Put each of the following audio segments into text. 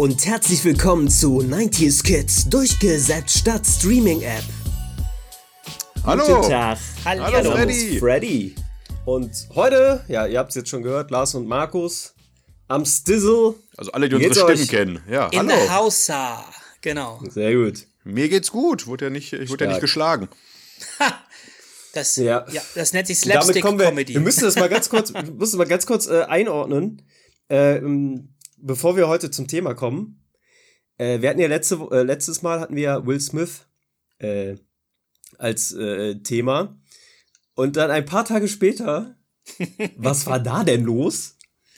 und herzlich willkommen zu 90s Kids durchgesetzt statt Streaming App. Hallo. Guten Tag. Hallo, Name Freddy. ist Freddy. Und heute, ja, ihr habt es jetzt schon gehört, Lars und Markus am Stizzle. Also alle, die Wie unsere Stimmen kennen. Ja, In hallo. der Hausa. Genau. Sehr gut. Mir geht's gut. Wurde ja nicht, ich wurde ja nicht geschlagen. Das, Ja. ja. das nennt sich Und damit Slapstick kommen wir. Wir müssen das mal ganz kurz, wir müssen mal ganz kurz äh, einordnen, äh, ähm, bevor wir heute zum Thema kommen. Äh, wir hatten ja letzte, äh, letztes Mal hatten wir ja Will Smith äh, als äh, Thema. Und dann ein paar Tage später, was war da denn los?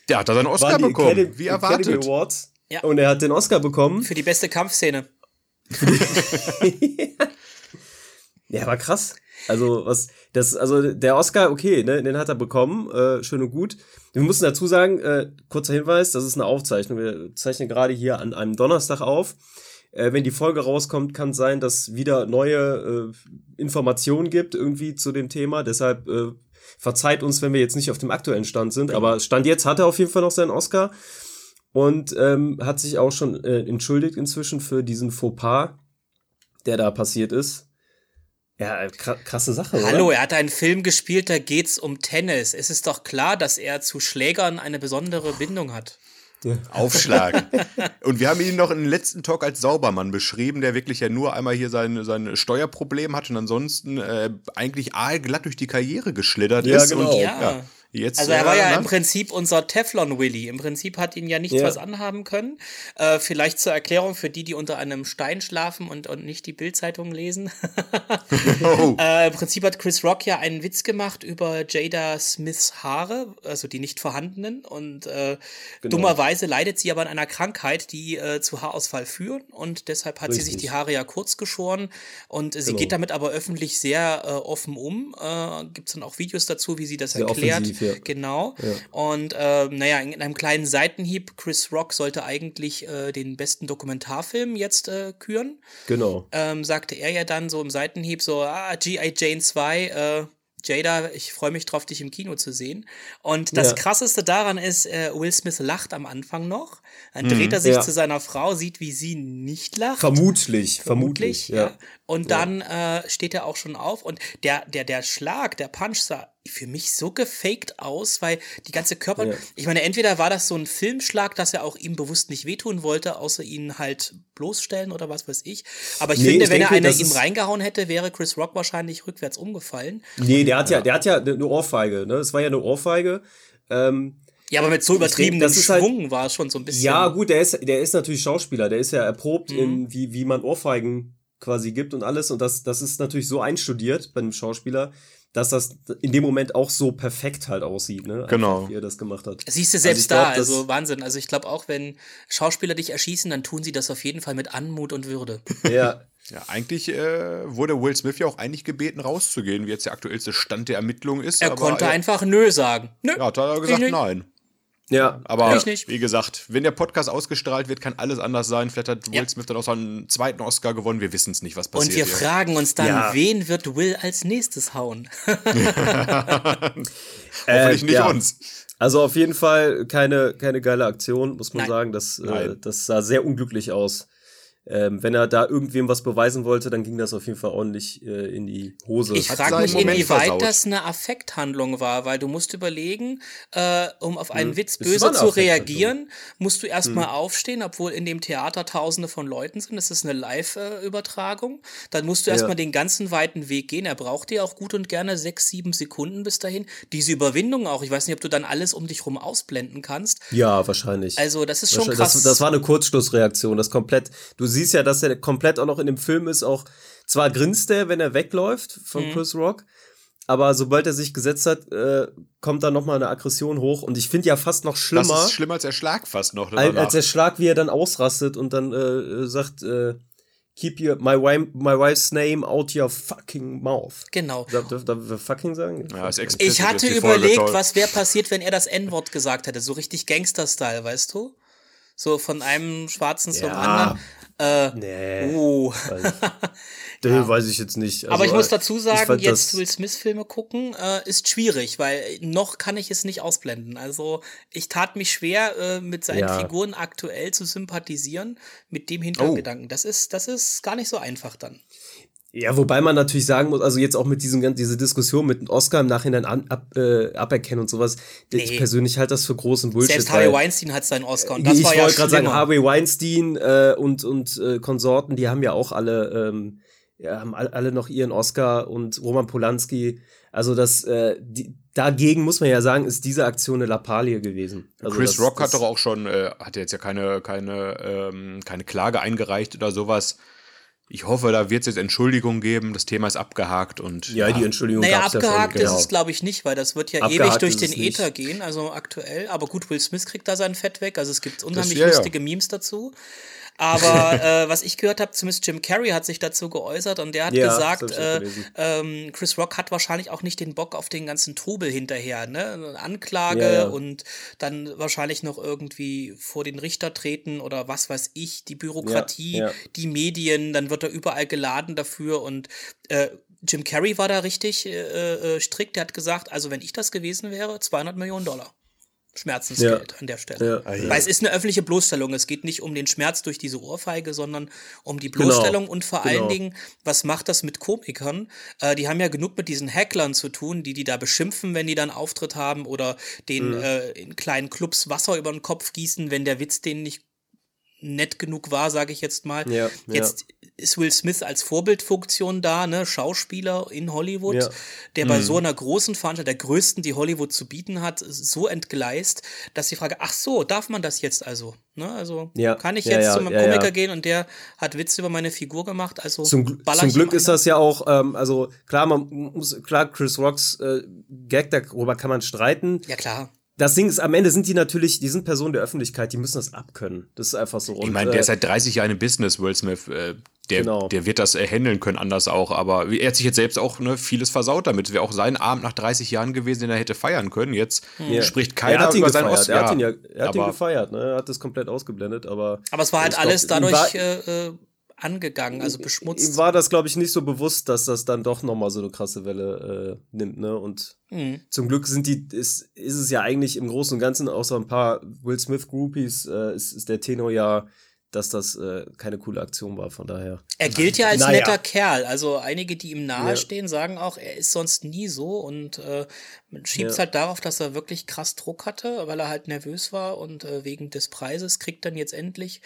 Der hat da seinen Oscar bekommen, Academy- wie Academy erwartet. Awards. Ja. Und er hat den Oscar bekommen. Für die beste Kampfszene. Ja, war krass. Also, was, das, also, der Oscar, okay, ne, den hat er bekommen, äh, schön und gut. Wir müssen dazu sagen, äh, kurzer Hinweis, das ist eine Aufzeichnung. Wir zeichnen gerade hier an einem Donnerstag auf. Äh, wenn die Folge rauskommt, kann es sein, dass wieder neue äh, Informationen gibt irgendwie zu dem Thema. Deshalb äh, verzeiht uns, wenn wir jetzt nicht auf dem aktuellen Stand sind. Aber Stand jetzt hat er auf jeden Fall noch seinen Oscar und ähm, hat sich auch schon äh, entschuldigt inzwischen für diesen Fauxpas, der da passiert ist. Ja, kra krasse Sache, Hallo, oder? er hat einen Film gespielt, da geht's um Tennis. Es ist doch klar, dass er zu Schlägern eine besondere Bindung hat. Aufschlag. Und wir haben ihn noch in den letzten Talk als Saubermann beschrieben, der wirklich ja nur einmal hier sein, sein Steuerproblem hat und ansonsten äh, eigentlich aalglatt durch die Karriere geschlittert Ja, ist. genau. Und, Ja. Jetzt, Also er war ja im ne? Prinzip unser Teflon-Willy. Im Prinzip hat ihn ja nichts Ja. was anhaben können. Äh, vielleicht zur Erklärung für die, die unter einem Stein schlafen und, und nicht die Bildzeitung lesen. Oh. Äh, Im Prinzip hat Chris Rock ja einen Witz gemacht über Jada Smiths Haare, also die nicht vorhandenen. Und äh, Genau. dummerweise leidet sie aber an einer Krankheit, die äh, zu Haarausfall führen. Und deshalb hat sie sich Richtig. die Haare ja kurz geschoren. Und sie Genau. geht damit aber öffentlich sehr äh, offen um. Äh, Gibt es dann auch Videos dazu, wie sie das Sehr erklärt. offensiv, ja. Genau. Ja. Und äh, naja, in, in einem kleinen Seitenhieb, Chris Rock sollte eigentlich äh, den besten Dokumentarfilm jetzt äh, küren Genau. ähm, sagte er ja dann so im Seitenhieb so, ah, G.I. Jane 2, äh, Jada, ich freue mich drauf, dich im Kino zu sehen. Und das Ja. krasseste daran ist, äh, Will Smith lacht am Anfang noch. Dann dreht er sich Mhm. Ja. zu seiner Frau, sieht, wie sie nicht lacht. Vermutlich, vermutlich, ja. Und dann äh, steht er auch schon auf und der, der, der Schlag, der Punch sah für mich so gefaked aus, weil die ganze Körper, Ja. ich meine, entweder war das so ein Filmschlag, dass er auch ihm bewusst nicht wehtun wollte, außer ihn halt bloßstellen oder was weiß ich. Aber ich Nee, finde, ich wenn denke, er eine das ihm reingehauen hätte, wäre Chris Rock wahrscheinlich rückwärts umgefallen. Nee, der hat ja, der hat ja eine Ohrfeige, ne? Es war ja eine Ohrfeige. Ähm, Ja, aber mit so übertriebenem das ist halt- Schwung war es schon so ein bisschen. ja, gut, der ist, der ist natürlich Schauspieler, der ist ja erprobt, Mhm. in, wie, wie man Ohrfeigen quasi gibt und alles. Und das, das ist natürlich so einstudiert bei einem Schauspieler, dass das in dem Moment auch so perfekt halt aussieht, ne? Einfach, Genau. Wie er das gemacht hat. Siehst du Also selbst ich glaub, da, also Wahnsinn. Also ich glaube auch, wenn Schauspieler dich erschießen, dann tun sie das auf jeden Fall mit Anmut und Würde. Ja, Ja, eigentlich äh, wurde Will Smith ja auch eigentlich gebeten, rauszugehen, wie jetzt der aktuellste Stand der Ermittlungen ist. Er aber konnte er, einfach Nö sagen. Nö. Ja, hat er gesagt, nein. Ja. Aber Ich nicht. wie gesagt, wenn der Podcast ausgestrahlt wird, kann alles anders sein. Vielleicht hat Will Ja. Smith dann auch seinen zweiten Oscar gewonnen. Wir wissen es nicht, was passiert. Und wir hier. fragen uns dann, Ja. wen wird Will als nächstes hauen? Hoffentlich Äh, nicht ja. uns. Also auf jeden Fall keine, keine geile Aktion, muss man Nein. sagen. Das, äh, das sah sehr unglücklich aus. Ähm, wenn er da irgendwem was beweisen wollte, dann ging das auf jeden Fall ordentlich äh, in die Hose. Ich frage mich, inwieweit versaut. das eine Affekthandlung war, weil du musst überlegen, äh, um auf einen Witz Das war böse eine zu reagieren, musst du erstmal aufstehen, obwohl in dem Theater tausende von Leuten sind. Das ist eine Live-Übertragung. Dann musst du Ja. erstmal den ganzen weiten Weg gehen. Er braucht dir auch gut und gerne sechs, sieben Sekunden bis dahin. Diese Überwindung auch. Ich weiß nicht, ob du dann alles um dich rum ausblenden kannst. ja, wahrscheinlich. Also, das ist schon krass. Das, das war eine Kurzschlussreaktion. Das komplett. Du siehst ja, dass er komplett auch noch in dem Film ist. Auch zwar grinst er, wenn er wegläuft von Mhm. Chris Rock, aber sobald er sich gesetzt hat, äh, kommt da noch mal eine Aggression hoch. Und ich finde ja fast noch Das schlimmer, ist schlimmer als der Schlag fast noch. als, danach. als der Schlag, wie er dann ausrastet und dann äh, sagt, äh, keep your my wife my wife's name out your fucking mouth. genau. Darf, darf, darf wir fucking sagen? ja, ist Ich hatte Folge überlegt, was wäre passiert, wenn er das N-Wort gesagt hätte. So richtig Gangster-Style, weißt du? So von einem Schwarzen zum Ja. anderen. Äh, Nee. oh. Weiß ja. weiß ich jetzt nicht. Also, Aber ich muss dazu sagen, jetzt Will Smith-Filme gucken, äh, ist schwierig, weil noch kann ich es nicht ausblenden. Also ich tat mich schwer, äh, mit seinen ja. Figuren aktuell zu sympathisieren, mit dem Hintergedanken. Oh. Das ist, das ist gar nicht so einfach dann. Ja, wobei man natürlich sagen muss, also jetzt auch mit diesem diese Diskussion mit Oscar im Nachhinein an, ab, äh, aberkennen und sowas, nee. ich persönlich halte das für großen Bullshit. Selbst Harvey Weinstein hat seinen Oscar und das ich war ja Ich wollte gerade sagen, Harvey Weinstein äh, und und äh, Konsorten, die haben ja auch alle ähm, ja, haben alle noch ihren Oscar und Roman Polanski. Also das äh, die, dagegen muss man ja sagen, ist diese Aktion eine Lappalie gewesen. Also Chris das, Rock hat doch auch schon, äh, hat jetzt ja keine keine ähm, keine Klage eingereicht oder sowas ich hoffe, da wird es jetzt Entschuldigung geben. Das Thema ist abgehakt und. Ja, ja. die Entschuldigung Naja, abgehakt ja ist es, glaube ich, nicht, weil das wird ja abgehakt ewig durch den Äther gehen, also aktuell. Aber gut, Will Smith kriegt da sein Fett weg. Also es gibt unheimlich das, ja, lustige Memes dazu. Aber äh, was ich gehört habe, zumindest Jim Carrey hat sich dazu geäußert und der hat ja, gesagt, äh, ähm, Chris Rock hat wahrscheinlich auch nicht den Bock auf den ganzen Trubel hinterher, ne? Anklage ja, ja. und dann wahrscheinlich noch irgendwie vor den Richter treten oder was weiß ich, die Bürokratie, die Medien, dann wird er überall geladen dafür und äh, Jim Carrey war da richtig äh, äh, strikt. Der hat gesagt, also wenn ich das gewesen wäre, 200 Millionen Dollar. Schmerzensgeld ja. an der Stelle. Ja. Weil es ist eine öffentliche Bloßstellung. Es geht nicht um den Schmerz durch diese Ohrfeige, sondern um die genau. Bloßstellung genau. und vor genau. allen Dingen, was macht das mit Komikern? Äh, die haben ja genug mit diesen Hacklern zu tun, die die da beschimpfen, wenn die dann Auftritt haben oder den mhm. äh, in kleinen Clubs Wasser über den Kopf gießen, wenn der Witz denen nicht nett genug war, sage ich jetzt mal. Ja, jetzt ja. ist Will Smith als Vorbildfunktion da, ne, Schauspieler in Hollywood, ja. der bei mhm. so einer großen Veranstaltung, der größten, die Hollywood zu bieten hat, so entgleist, dass die Frage, ach so, darf man das jetzt also? Ne, also kann ich jetzt zu meinem Komiker gehen und der hat Witze über meine Figur gemacht, also zum, zum Glück ist das ja auch, ähm, also klar, man muss, klar, Chris Rocks äh, Gag, darüber kann man streiten. Ja, klar das Ding ist, am Ende sind die natürlich, die sind Personen der Öffentlichkeit, die müssen das abkönnen. Das ist einfach so. Und, ich meine, der ist seit 30 Jahren im Business, Will Smith. Äh, der, genau. der wird das äh, handeln können, anders auch. Aber er hat sich jetzt selbst auch ne, vieles versaut damit. Es wäre auch sein Abend nach 30 Jahren gewesen, den er hätte feiern können. Jetzt ja. spricht keiner über seinen Oscar. Er hat ihn ja, er hat ihn gefeiert, ne? Er hat das komplett ausgeblendet, aber. Aber es war halt alles glaub, dadurch. Äh, äh angegangen, also beschmutzt. Ihm war das, glaube ich, nicht so bewusst, dass das dann doch nochmal so eine krasse Welle äh, nimmt, ne? Und mhm. zum Glück sind die, ist, ist es ja eigentlich im Großen und Ganzen, außer ein paar Will Smith-Groupies, äh, ist, ist der Tenor ja dass das äh, keine coole Aktion war, von daher. Er gilt ja als naja. netter Kerl. Also einige, die ihm nahestehen, ja. sagen auch, er ist sonst nie so und äh, man schiebt es ja. halt darauf, dass er wirklich krass Druck hatte, weil er halt nervös war und äh, wegen des Preises kriegt dann jetzt endlich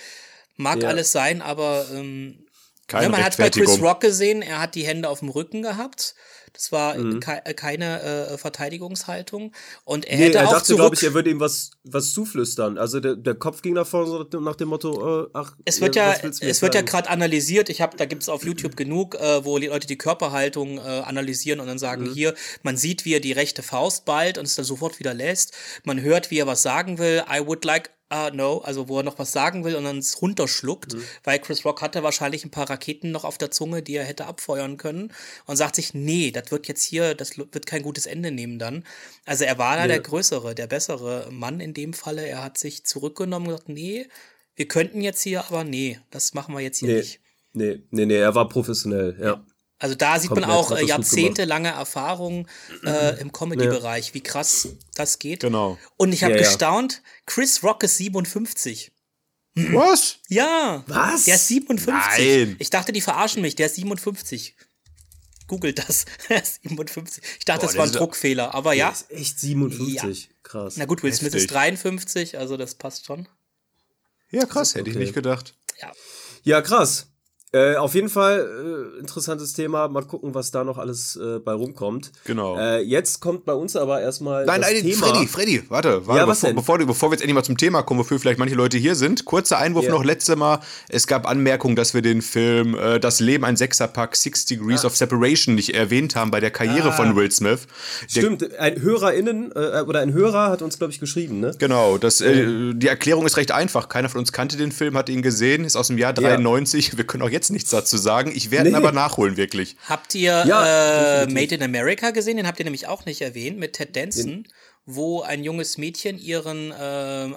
Mag ja. alles sein, aber ähm, ja, man hat bei Chris Rock gesehen, er hat die Hände auf dem Rücken gehabt. Das war mhm. ke äh, keine äh, Verteidigungshaltung. Und er nee, hätte er auch dachte, glaube ich, er würde ihm was, was zuflüstern. Also der, der Kopf ging nach vorne so nach dem Motto, äh, ach, es wird ja, es wird ja gerade analysiert. Ich habe, da gibt's auf YouTube genug, äh, wo die Leute die Körperhaltung äh, analysieren und dann sagen, mhm. hier, man sieht, wie er die rechte Faust ballt und es dann sofort wieder lässt. Man hört, wie er was sagen will. I would like ah, no, also wo er noch was sagen will und dann es runterschluckt, mhm. weil Chris Rock hatte wahrscheinlich ein paar Raketen noch auf der Zunge, die er hätte abfeuern können und sagt sich, nee, das wird jetzt hier, das wird kein gutes Ende nehmen dann. Also er war da ja. der größere, der bessere Mann in dem Falle. Er hat sich zurückgenommen und gesagt, nee, wir könnten jetzt hier, aber nee, das machen wir jetzt hier nee. nicht. Nee, nee, nee, er war professionell, ja. ja. Also da sieht Komplett man auch äh, jahrzehntelange Erfahrung äh, im Comedy-Bereich, wie krass das geht. Genau. Und ich habe ja, gestaunt, Chris Rock ist 57. Was? Ja. Was? Der ist 57. Nein. Ich dachte, die verarschen mich. Der ist 57. Googelt das. er ist 57. Ich dachte, Boah, das war ein Druckfehler, aber ja. Der ist echt 57. Ja. Krass. Na gut, Will Smith ist 53, also das passt schon. Ja, krass, hätte okay. ich nicht gedacht. Ja. Ja, krass. Äh, auf jeden Fall äh, interessantes Thema. Mal gucken, was da noch alles äh, bei rumkommt. Genau. Äh, jetzt kommt bei uns aber erstmal. Nein, das nein, Thema. Freddy, Freddy, warte, warte ja, bevor, bevor, bevor, wir jetzt endlich mal zum Thema kommen, wofür vielleicht manche Leute hier sind. Kurzer Einwurf yeah. noch letzte Mal. Es gab Anmerkungen, dass wir den Film äh, Das Leben ein Sechserpack, Six Degrees ah. of Separation nicht erwähnt haben bei der Karriere ah. von Will Smith. Der, Stimmt, ein HörerInnen äh, oder ein Hörer hat uns, glaube ich, geschrieben, ne? Genau, das, die Erklärung ist recht einfach. Keiner von uns kannte den Film, hat ihn gesehen, ist aus dem Jahr 93. Ja. Wir können auch jetzt nichts dazu sagen. Ich werde nee. aber nachholen, wirklich. Habt ihr ja, äh, Made in America gesehen? Den habt ihr nämlich auch nicht erwähnt, mit Ted Danson, Den. wo ein junges Mädchen ihren äh,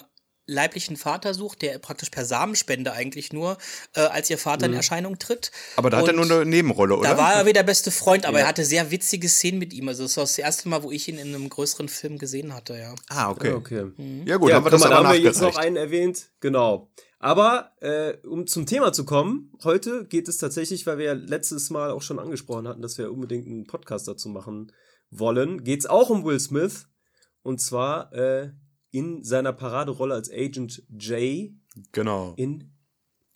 leiblichen Vater sucht, der praktisch per Samenspende eigentlich nur äh, als ihr Vater mhm. in Erscheinung tritt. Aber da hat er nur eine Nebenrolle, oder? Da war er wieder beste Freund, aber ja. er hatte sehr witzige Szenen mit ihm. Also das war das erste Mal, wo ich ihn in einem größeren Film gesehen hatte, ja. Ah, okay. Ja, okay. Mhm. ja gut, ja, haben wir das mal, aber haben wir jetzt noch einen erwähnt. Genau. Aber äh, um zum Thema zu kommen, heute geht es tatsächlich, weil wir ja letztes Mal auch schon angesprochen hatten, dass wir unbedingt einen Podcast dazu machen wollen, geht es auch um Will Smith. Und zwar äh, in seiner Paraderolle als Agent J. Genau. In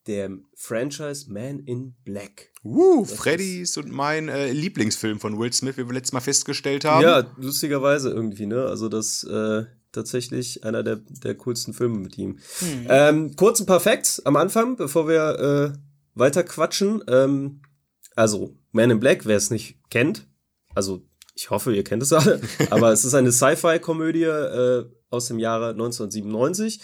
dem Franchise Man in Black. Uh, Freddys und mein äh, Lieblingsfilm von Will Smith, wie wir letztes Mal festgestellt haben. Ja, lustigerweise irgendwie, ne? Also das äh, tatsächlich einer der, der coolsten Filme mit ihm. Hm. Ähm, kurz ein paar Facts am Anfang, bevor wir äh, weiter quatschen. Ähm, also, Man in Black, wer es nicht kennt, also ich hoffe, ihr kennt es alle, aber es ist eine Sci-Fi-Komödie äh, aus dem Jahre 1997.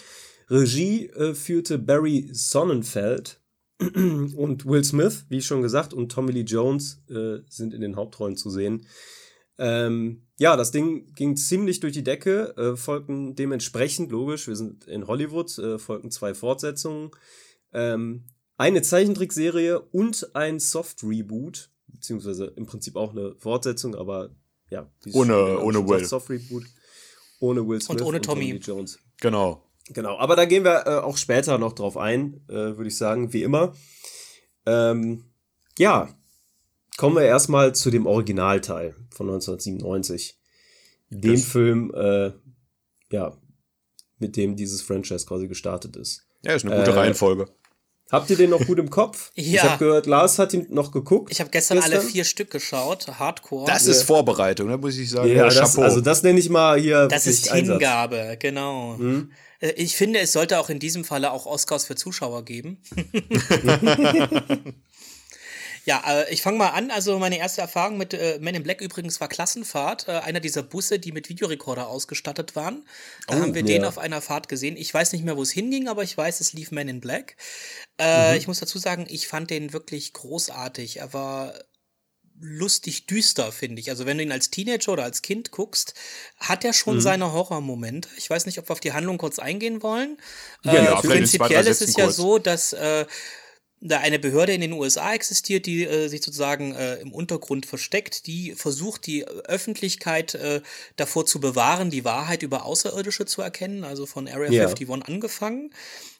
Regie äh, führte Barry Sonnenfeld und Will Smith, wie schon gesagt, und Tommy Lee Jones äh, sind in den Hauptrollen zu sehen. Ähm, ja, das Ding ging ziemlich durch die Decke, äh, folgten dementsprechend, logisch, wir sind in Hollywood, äh, folgten zwei Fortsetzungen, ähm, eine Zeichentrickserie und ein Soft-Reboot, beziehungsweise im Prinzip auch eine Fortsetzung, aber ja. Ohne, ohne Will. Soft-Reboot. Ohne Will Smith und ohne Tommy. Und Tommy Jones. Genau. Genau, aber da gehen wir äh, auch später noch drauf ein, äh, würde ich sagen, wie immer. Ähm, ja, kommen wir erstmal zu dem Originalteil von 1997. Dem das Film, äh, ja, mit dem dieses Franchise quasi gestartet ist. Ja, ist eine gute äh, Reihenfolge. Habt ihr den noch gut im Kopf? ja. Ich habe gehört, Lars hat ihn noch geguckt. Ich habe gestern, gestern, alle vier Stück geschaut, Hardcore. Das ist Vorbereitung, da muss ich sagen. Ja, ja das, also das nenne ich mal hier. Das ist Hingabe, Einsatz. genau. Mhm. Ich finde, es sollte auch in diesem Falle auch Oscars für Zuschauer geben. Ja, äh, ich fange mal an. Also meine erste Erfahrung mit äh, Men in Black übrigens war Klassenfahrt. Äh, einer dieser Busse, die mit Videorekorder ausgestattet waren. Da oh, haben wir ja. den auf einer Fahrt gesehen. Ich weiß nicht mehr, wo es hinging, aber ich weiß, es lief Men in Black. Äh, mhm. Ich muss dazu sagen, ich fand den wirklich großartig. Er war lustig düster, finde ich. Also wenn du ihn als Teenager oder als Kind guckst, hat er schon mhm. seine Horrormomente. Ich weiß nicht, ob wir auf die Handlung kurz eingehen wollen. Ja, äh, ja, prinzipiell ist es ja so, dass äh, eine Behörde in den USA existiert, die äh, sich sozusagen äh, im Untergrund versteckt, die versucht, die Öffentlichkeit äh, davor zu bewahren, die Wahrheit über Außerirdische zu erkennen, also von Area yeah. 51 angefangen.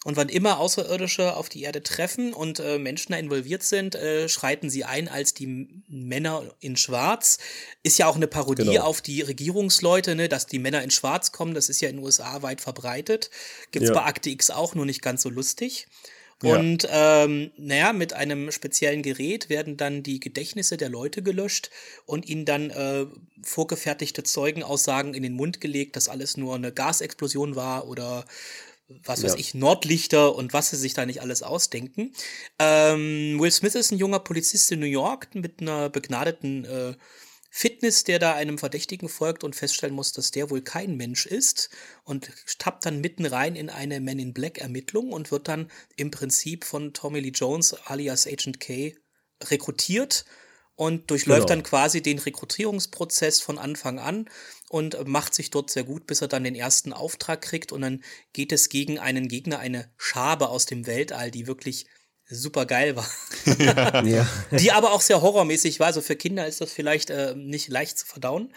Und wann immer Außerirdische auf die Erde treffen und äh, Menschen da involviert sind, äh, schreiten sie ein als die Männer in Schwarz. Ist ja auch eine Parodie genau. auf die Regierungsleute, ne, dass die Männer in Schwarz kommen. Das ist ja in den USA weit verbreitet. Gibt's ja. bei Akte X auch, nur nicht ganz so lustig. Und ähm, naja, mit einem speziellen Gerät werden dann die Gedächtnisse der Leute gelöscht und ihnen dann äh, vorgefertigte Zeugenaussagen in den Mund gelegt, dass alles nur eine Gasexplosion war oder was weiß ja. ich, Nordlichter und was sie sich da nicht alles ausdenken. Ähm, Will Smith ist ein junger Polizist in New York mit einer begnadeten äh, Fitness, der da einem Verdächtigen folgt und feststellen muss, dass der wohl kein Mensch ist und tappt dann mitten rein in eine Men in Black Ermittlung und wird dann im Prinzip von Tommy Lee Jones alias Agent K rekrutiert und durchläuft genau. dann quasi den Rekrutierungsprozess von Anfang an und macht sich dort sehr gut, bis er dann den ersten Auftrag kriegt und dann geht es gegen einen Gegner, eine Schabe aus dem Weltall, die wirklich super geil war. ja. Die aber auch sehr horrormäßig war. Also für Kinder ist das vielleicht äh, nicht leicht zu verdauen.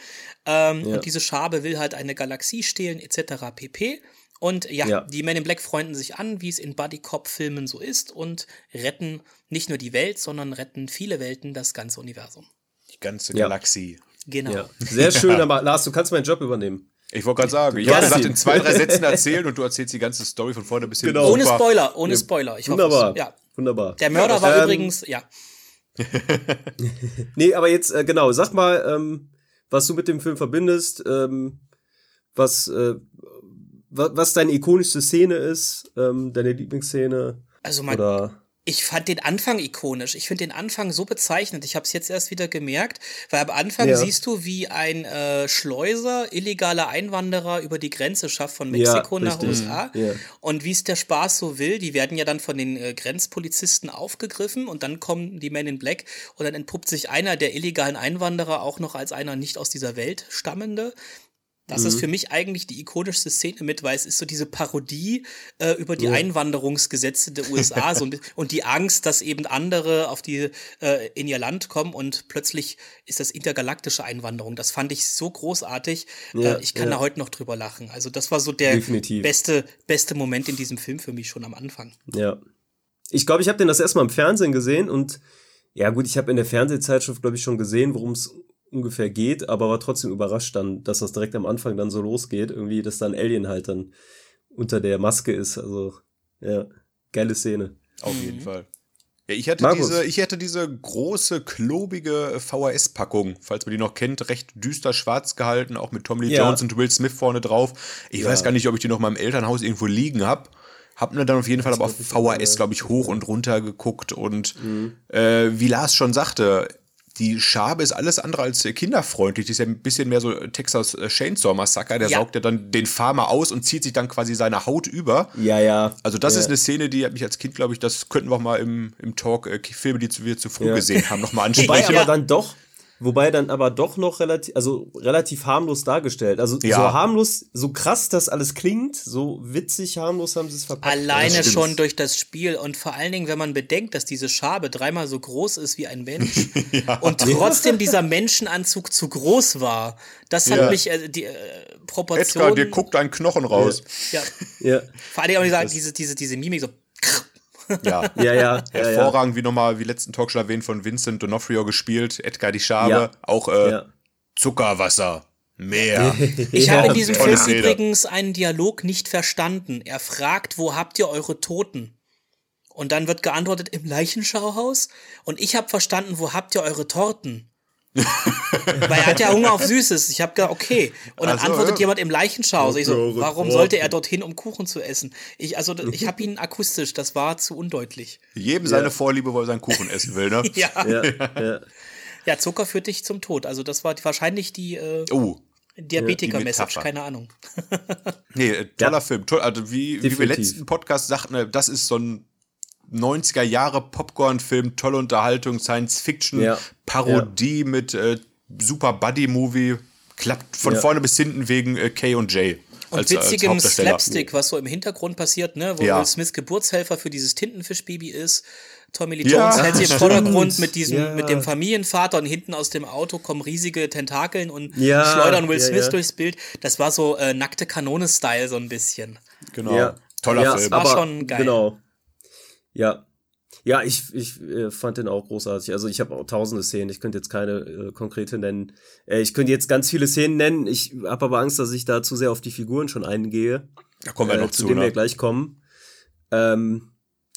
Ähm, ja. Und diese Schabe will halt eine Galaxie stehlen, etc. pp. Und ja, ja, die Men in Black freunden sich an, wie es in Buddy Cop-Filmen so ist, und retten nicht nur die Welt, sondern retten viele Welten, das ganze Universum. Die ganze Galaxie. Genau. Sehr schön, aber Lars, du kannst meinen Job übernehmen. Ich wollte gerade sagen, ich habe gesagt, in zwei, drei Sätzen erzählen und du erzählst die ganze Story von vorne bis hinten. Genau. Ohne Spoiler, ohne Spoiler. Ich Wunderbar. Hoffe, ja. Wunderbar. Der Mörder war ähm, übrigens, ja. nee, aber jetzt, äh, genau, sag mal, ähm, was du mit dem Film verbindest, ähm, was, äh, was, was deine ikonischste Szene ist, ähm, deine Lieblingsszene. Also mein, oder ich fand den Anfang ikonisch. Ich finde den Anfang so bezeichnend. Ich habe es jetzt erst wieder gemerkt, weil am Anfang ja. siehst du, wie ein äh, Schleuser illegaler Einwanderer über die Grenze schafft von Mexiko ja, nach USA. Ja. Und wie es der Spaß so will, die werden ja dann von den äh, Grenzpolizisten aufgegriffen und dann kommen die Men in Black und dann entpuppt sich einer der illegalen Einwanderer auch noch als einer nicht aus dieser Welt stammende Das mhm. ist für mich eigentlich die ikonischste Szene mit, weil es ist so diese Parodie äh, über die ja. Einwanderungsgesetze der USA so, und die Angst, dass eben andere auf die äh, in ihr Land kommen und plötzlich ist das intergalaktische Einwanderung. Das fand ich so großartig. Ja, äh, ich kann ja. da heute noch drüber lachen. Also das war so der beste beste Moment in diesem Film für mich schon am Anfang. Ja. Ich glaube, ich habe den das erstmal im Fernsehen gesehen und ja gut, ich habe in der Fernsehzeitschrift glaube ich schon gesehen, worum es ungefähr geht, aber war trotzdem überrascht dann, dass das direkt am Anfang dann so losgeht, irgendwie, dass dann Alien halt dann unter der Maske ist. Also, ja, geile Szene. Auf jeden mhm. Fall. Ja, ich, hatte diese, ich hatte diese große, klobige VHS-Packung, falls man die noch kennt, recht düster schwarz gehalten, auch mit Tom Lee ja. Jones und Will Smith vorne drauf. Ich ja. weiß gar nicht, ob ich die noch mal im Elternhaus irgendwo liegen habe. Hab mir dann auf jeden Fall aber auf VHS, glaube ich, hoch und runter geguckt und mhm. äh, wie Lars schon sagte, die Schabe ist alles andere als kinderfreundlich. Die ist ja ein bisschen mehr so Texas Chainsaw Massacre. Der ja. saugt ja dann den Farmer aus und zieht sich dann quasi seine Haut über. Ja, ja. Also, das ja. ist eine Szene, die hat mich als Kind, glaube ich, das könnten wir auch mal im, im Talk äh, Filme, die wir zu früh ja. gesehen haben, nochmal ansprechen. Wobei aber dann doch Wobei dann aber doch noch relativ, also relativ harmlos dargestellt. Also ja. so harmlos, so krass das alles klingt, so witzig harmlos haben sie es verpackt. Alleine schon durch das Spiel und vor allen Dingen, wenn man bedenkt, dass diese Schabe dreimal so groß ist wie ein Mensch ja. und trotzdem dieser Menschenanzug zu groß war. Das hat ja. mich, äh, die äh, Proportion. Edgar, dir guckt ein Knochen raus. Ja. ja. Vor allen Dingen auch diese, diese, diese Mimik so. Ja, ja, ja. Hervorragend, wie nochmal, wie letzten Talk schon erwähnt, von Vincent D'Onofrio gespielt, Edgar die Schabe, ja. auch äh, ja. Zuckerwasser. Meer. Ich habe in diesem Film Szene. übrigens einen Dialog nicht verstanden. Er fragt, wo habt ihr eure Toten? Und dann wird geantwortet, im Leichenschauhaus. Und ich habe verstanden, wo habt ihr eure Torten? Weil er hat ja Hunger auf Süßes. Ich habe gedacht, okay. Und dann also, antwortet ja. jemand im Leichenschau. Ich so, warum sollte er dorthin, um Kuchen zu essen? Ich, also, ich habe ihn akustisch, das war zu undeutlich. Jedem seine ja. Vorliebe, wo er seinen Kuchen essen will, ne? ja. ja. ja. Zucker führt dich zum Tod. Also, das war wahrscheinlich die. Äh, oh. Diabetiker-Message, keine Ahnung. nee, äh, toller Film. Toll, also wie, wie wir letzten Podcast sagten, ne, das ist so ein 90er Jahre Popcorn-Film, tolle Unterhaltung, Science-Fiction, ja. Parodie ja. mit äh, super Buddy-Movie. Klappt von ja. vorne bis hinten wegen äh, K und J. Und als, witzigem als Slapstick, was so im Hintergrund passiert, ne? wo Will Smith Geburtshelfer für dieses Tintenfischbaby ist. Tommy Lee Jones ja, hält sich im Vordergrund mit diesem, ja. mit dem Familienvater und hinten aus dem Auto kommen riesige Tentakeln und ja, schleudern Will Smith durchs Bild. Das war so äh, nackte Kanone-Style so ein bisschen. Genau. Toller Film. Das war schon geil. Genau. Ja. Ja, ich, ich äh, fand den auch großartig. Also ich habe auch tausende Szenen. Ich könnte jetzt keine äh, konkrete nennen. Äh, ich könnte jetzt ganz viele Szenen nennen. Ich habe aber Angst, dass ich da zu sehr auf die Figuren schon eingehe. Da kommen wir äh, noch zu, zu dem ne? wir gleich kommen. Ähm,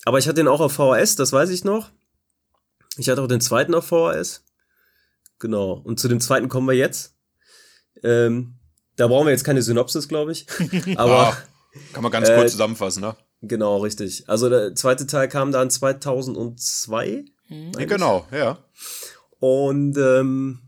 aber ich hatte den auch auf VHS, das weiß ich noch. Ich hatte auch den zweiten auf VHS. Genau. Und zu dem zweiten kommen wir jetzt. Ähm, da brauchen wir jetzt keine Synopsis, glaube ich. Aber ah, kann man ganz kurz äh, zusammenfassen, ne? Genau, richtig. Also der zweite Teil kam dann 2002. Mhm. Ja, genau, ja. Und ähm,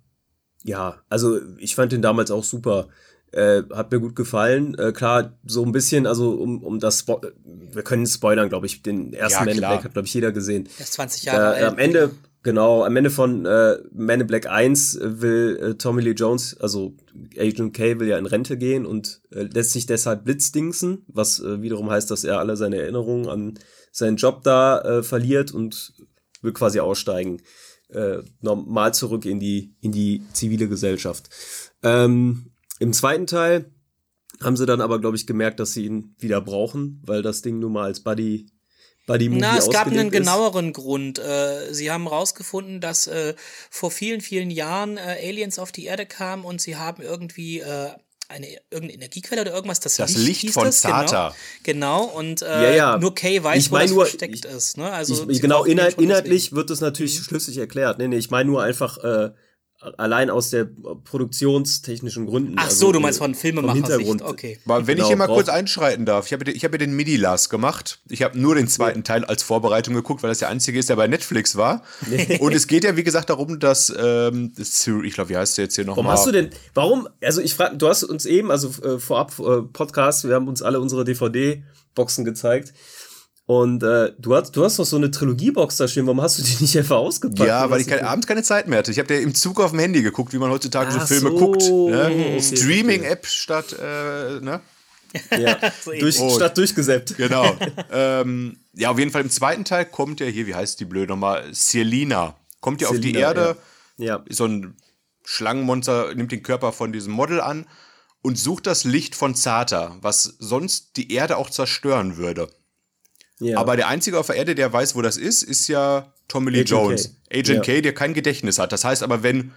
ja, also ich fand den damals auch super. Äh, hat mir gut gefallen. Äh, klar, so ein bisschen, also um, um das Spo wir können spoilern, glaube ich. Den ersten ja, Man in Black hat, glaube ich, jeder gesehen. Er ist 20 Jahre äh, alt. Am Ende Genau, am Ende von äh, Man in Black 1 will äh, Tommy Lee Jones, also Agent K, will ja in Rente gehen und äh, lässt sich deshalb blitzdingsen, was äh, wiederum heißt, dass er alle seine Erinnerungen an seinen Job da äh, verliert und will quasi aussteigen, äh, normal zurück in die, in die zivile Gesellschaft. Ähm, Im zweiten Teil haben sie dann aber, glaube ich, gemerkt, dass sie ihn wieder brauchen, weil das Ding nun mal als Buddy Buddy Movie Na, es gab einen genaueren Grund. Äh, sie haben herausgefunden, dass äh, vor vielen, vielen Jahren äh, Aliens auf die Erde kamen und sie haben irgendwie äh, eine irgendeine Energiequelle oder irgendwas, das, das Licht, Licht von das, Zata. Genau, genau und äh, ja, ja. nur Kay weiß, ich wo das nur, versteckt ich, ist. Ne? Also ich, genau, inhalt, inhaltlich wird das natürlich mhm. schlüssig erklärt. Nee, nee, ich meine nur einfach, äh, allein aus der produktionstechnischen Gründen. Ach also so, du meinst von Filmemacher-Sicht, okay. Aber wenn genau, ich hier mal kurz einschreiten darf, ich habe ich hab ja den Midi-Last gemacht. Ich habe nur den zweiten Teil als Vorbereitung geguckt, weil das der einzige ist, der bei Netflix war. Und es geht ja, wie gesagt, darum, dass, ähm, ich glaube, wie heißt der jetzt hier nochmal? Warum hast du denn, warum, also ich frage, du hast uns eben, also äh, vorab äh, Podcast, wir haben uns alle unsere DVD-Boxen gezeigt. Und äh, du, hast, du hast doch so eine Trilogiebox da stehen, warum hast du die nicht einfach ausgepackt? Ja, weil ich keine, abends keine Zeit mehr hatte. Ich habe ja im Zug auf dem Handy geguckt, wie man heutzutage Ach so Filme so. guckt. Ne? Okay, Streaming-App statt, äh, ne? Ja, durch, oh, statt durchgesäppt. Genau. ähm, ja, auf jeden Fall im zweiten Teil kommt ja hier, wie heißt die blöd nochmal? Selina. Kommt ja auf die Erde. Ja. ja. So ein Schlangenmonster nimmt den Körper von diesem Model an und sucht das Licht von Zata, was sonst die Erde auch zerstören würde. Ja. Aber der Einzige auf der Erde, der weiß, wo das ist, ist ja Tommy Lee Agent Jones. K. Agent ja. K, der kein Gedächtnis hat. Das heißt aber, wenn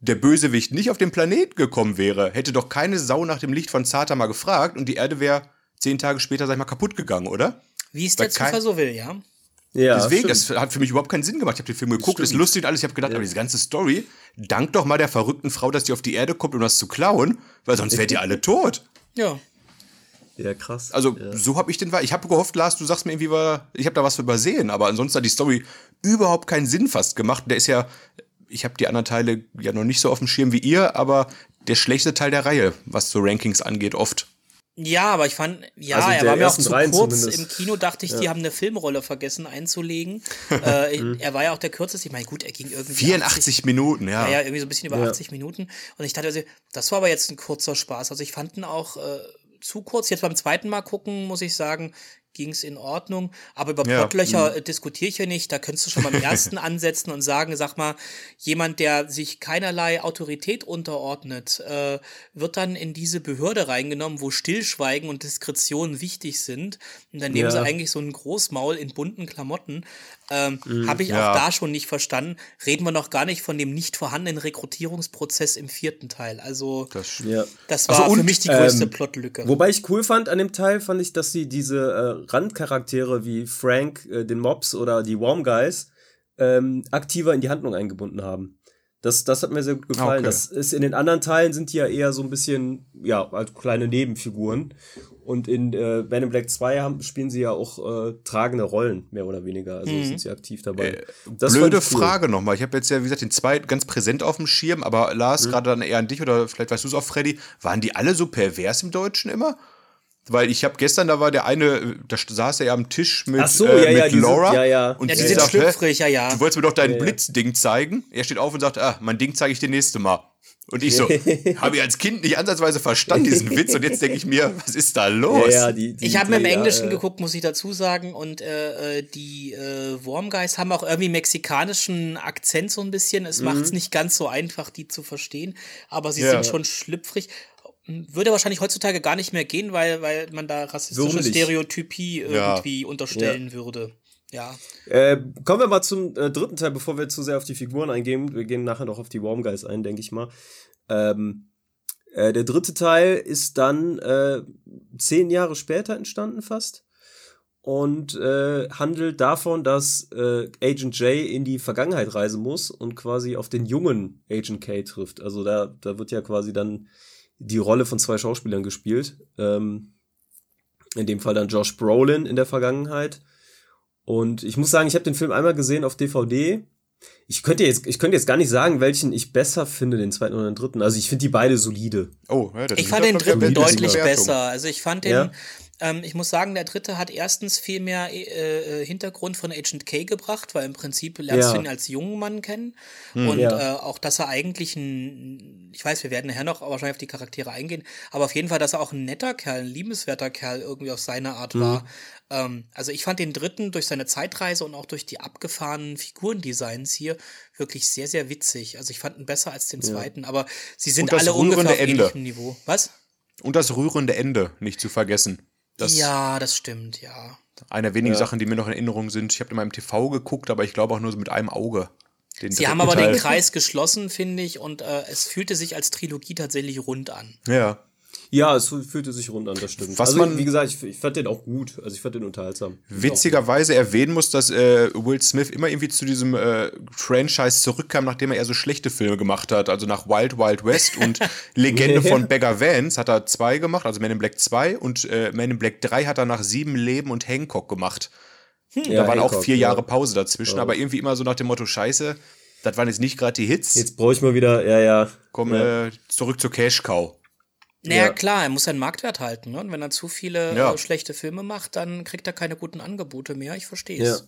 der Bösewicht nicht auf den Planet gekommen wäre, hätte doch keine Sau nach dem Licht von Zata mal gefragt und die Erde wäre zehn Tage später, sag ich mal, kaputt gegangen, oder? Wie es der Zufall so will, ja. Ja, Deswegen, das hat für mich überhaupt keinen Sinn gemacht. Ich habe den Film geguckt, stimmt. ist lustig und alles. Ich habe gedacht, ja. aber diese ganze Story, dank doch mal der verrückten Frau, dass die auf die Erde kommt, um das zu klauen, weil sonst wärt ihr alle tot. Ja. Ja, krass. Also, ja. so habe ich den Ich habe gehofft, Lars, du sagst mir irgendwie, war, ich habe da was übersehen, aber ansonsten hat die Story überhaupt keinen Sinn fast gemacht. Der ist ja, ich habe die anderen Teile ja noch nicht so auf dem Schirm wie ihr, aber der schlechte Teil der Reihe, was so Rankings angeht, oft. Ja, aber ich fand, ja, also er war mir auch zu kurz. Zumindest. Im Kino dachte ich, ja. die haben eine Filmrolle vergessen einzulegen. äh, mhm. er war ja auch der kürzeste. Ich meine, gut, er ging irgendwie. 84 80, Minuten, ja. Ja, irgendwie so ein bisschen über ja. 80 Minuten. Und ich dachte, also, das war aber jetzt ein kurzer Spaß. Also ich fand ihn auch. Äh, zu kurz. Jetzt beim zweiten Mal gucken, muss ich sagen, ging es in Ordnung. Aber über ja. Plottlöcher mhm. Diskutiere ich hier nicht. Da könntest du schon beim ersten ansetzen und sagen, sag mal, jemand, der sich keinerlei Autorität unterordnet, äh, wird dann in diese Behörde reingenommen, wo Stillschweigen und Diskretion wichtig sind. Und dann nehmen ja. sie eigentlich so ein Großmaul in bunten Klamotten. Ähm, mhm, Habe ich ja. auch da schon nicht verstanden. Reden wir noch gar nicht von dem nicht vorhandenen Rekrutierungsprozess im vierten Teil. Also, das, ja. das war also und, für mich die größte ähm, Plotlücke. Wobei ich cool fand an dem Teil, fand ich, dass sie diese äh, Randcharaktere wie Frank, äh, den Mobs oder die Warm Guys ähm, aktiver in die Handlung eingebunden haben. Das, das hat mir sehr gut gefallen. Okay. Das ist in den anderen Teilen sind die ja eher so ein bisschen, ja, halt kleine Nebenfiguren. Und in äh, Ben in Black 2 haben, spielen sie ja auch äh, tragende Rollen, mehr oder weniger. Also mhm. sind sie aktiv dabei. Äh, blöde cool. Frage nochmal. Ich habe jetzt ja, wie gesagt, den zweiten ganz präsent auf dem Schirm, aber Lars, mhm. gerade dann eher an dich oder vielleicht weißt du es auch, Freddy, waren die alle so pervers im Deutschen immer? Weil ich habe gestern, da war der eine, da saß er ja am Tisch mit, so, äh, ja, mit ja, Laura. Sind, ja, ja. Und ja, die sind schlüpfrig, ja, ja. Du wolltest mir doch dein ja, Blitzding zeigen. Er steht auf und sagt, ah, mein Ding zeige ich dir nächste Mal. Und ich so, habe ich als Kind nicht ansatzweise verstanden, diesen Witz. Und jetzt denke ich mir, was ist da los? Ja, die, die, ich habe mir im Englischen äh, geguckt, muss ich dazu sagen. Und äh, äh die äh, Wormguys haben auch irgendwie mexikanischen Akzent so ein bisschen. Es mhm. macht es nicht ganz so einfach, die zu verstehen. Aber sie ja. sind schon schlüpfrig. Würde wahrscheinlich heutzutage gar nicht mehr gehen, weil, weil man da rassistische Stereotypie irgendwie ja. unterstellen würde. Ja. Äh, kommen wir mal zum äh, dritten Teil, bevor wir zu sehr auf die Figuren eingehen. Wir gehen nachher noch auf die Warm Guys ein, denke ich mal. Ähm, äh, der dritte Teil ist dann äh, zehn Jahre später entstanden fast und äh, handelt davon, dass äh, Agent J in die Vergangenheit reisen muss und quasi auf den jungen Agent K trifft. Also da, da wird ja quasi dann die Rolle von zwei Schauspielern gespielt. Ähm, in dem Fall dann Josh Brolin in der Vergangenheit und ich muss sagen, ich habe den Film einmal gesehen auf DVD. Ich könnte jetzt, ich könnte jetzt gar nicht sagen, welchen ich besser finde, den zweiten oder den dritten. Also ich finde die beide solide. Oh, ja, das Ich fand den dritten deutlich besser. Also ich fand den, ja? Ähm, ich muss sagen, der dritte hat erstens viel mehr äh, äh, Hintergrund von Agent K gebracht, weil im Prinzip lernst ja. du ihn als jungen Mann kennen. Hm, und ja. äh, auch, dass er eigentlich ein, ich weiß, wir werden nachher noch wahrscheinlich auf die Charaktere eingehen, aber auf jeden Fall, dass er auch ein netter Kerl, ein liebenswerter Kerl irgendwie auf seine Art mhm. war. Ähm, also ich fand den dritten durch seine Zeitreise und auch durch die abgefahrenen Figurendesigns hier wirklich sehr, sehr witzig. Also ich fand ihn besser als den zweiten, ja. aber sie sind alle ungefähr auf ähnlichem Niveau. Was? Und das rührende Ende nicht zu vergessen. Das ja, das stimmt, ja. Eine der wenigen ja. Sachen, die mir noch in Erinnerung sind. Ich habe in meinem TV geguckt, aber ich glaube auch nur so mit einem Auge. Sie haben aber Teil. den Kreis geschlossen, finde ich, und äh, es fühlte sich als Trilogie tatsächlich rund an. Ja. Ja, es fühlte sich rund an, das stimmt. Was also, man, wie gesagt, ich, ich, fand den auch gut. Also ich fand den unterhaltsam. Witzigerweise erwähnen muss, dass äh, Will Smith immer irgendwie zu diesem äh, Franchise zurückkam, nachdem er eher so schlechte Filme gemacht hat. Also nach Wild Wild West und Legende von Beggar Vance hat er zwei gemacht, also Man in Black 2 und äh, Man in Black 3 hat er nach Sieben Leben und Hancock gemacht. Hm, da ja, waren Hancock, auch vier Jahre Pause dazwischen, ja. aber irgendwie immer so nach dem Motto, scheiße, das waren jetzt nicht gerade die Hits. Jetzt brauche ich mal wieder, ja, ja. Komm ja. Äh, zurück zur Cash Cow. Naja, ja. klar, er muss seinen Marktwert halten. Ne? Und wenn er zu viele ja. äh, schlechte Filme macht, dann kriegt er keine guten Angebote mehr. Ich verstehe es. Ja.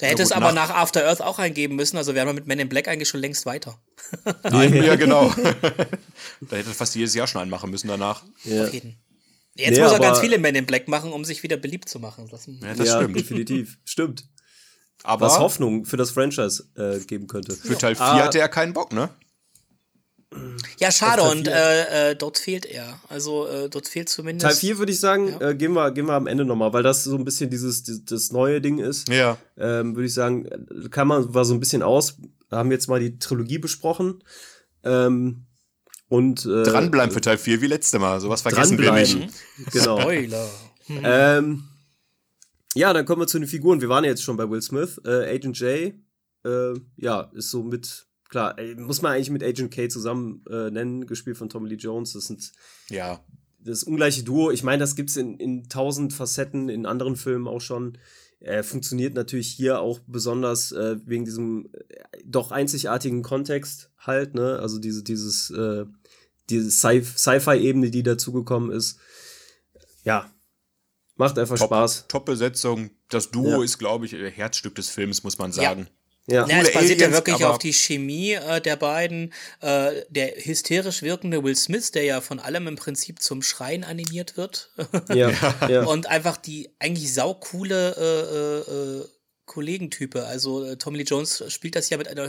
Da hätte es aber nach After Earth auch eingeben müssen. Also wären wir mit Men in Black eigentlich schon längst weiter. ja, genau. da hätte er fast jedes Jahr schon einen machen müssen danach. Ja. Auf jeden. Jetzt nee, muss er ganz viele Men in Black machen, um sich wieder beliebt zu machen. Das, ja, das ja, stimmt. definitiv. Stimmt. Aber Was Hoffnung für das Franchise äh, geben könnte. Für Teil 4 ah, hatte er keinen Bock, ne? Ja, schade, und äh, äh, dort fehlt er. Also äh, dort fehlt zumindest. Teil 4 würde ich sagen, ja. äh, gehen, wir, gehen wir am Ende nochmal, weil das so ein bisschen dieses, dieses das neue Ding ist. Ja. Ähm, würde ich sagen, kann man, war so ein bisschen aus. Haben jetzt mal die Trilogie besprochen. Ähm, und äh, dranbleiben für Teil 4 wie letzte Mal. Sowas vergessen wir nicht. Genau. Spoiler. ähm, ja, dann kommen wir zu den Figuren. Wir waren ja jetzt schon bei Will Smith. Äh, Agent J, äh, ja, ist so mit klar, muss man eigentlich mit Agent K zusammen äh, nennen, gespielt von Tommy Lee Jones. Das sind ja das ungleiche Duo. Ich meine, das gibt's in, in tausend Facetten in anderen Filmen auch schon. Er funktioniert natürlich hier auch besonders äh, wegen diesem äh, doch einzigartigen Kontext halt, ne? Also diese, dieses, äh, diese Sci-Fi-Ebene, die dazugekommen ist. Ja, macht einfach Top, Spaß. Top-Besetzung. Das Duo ja. ist, glaube ich, Herzstück des Films, muss man sagen. Ja. Ja, es basiert ja wirklich auf die Chemie äh, der beiden. Äh, der hysterisch wirkende Will Smith, der ja von allem im Prinzip zum Schreien animiert wird. ja, ja. Und einfach die eigentlich saukoole äh, äh, äh Kollegentype. Also äh, Tommy Lee Jones spielt das ja mit einer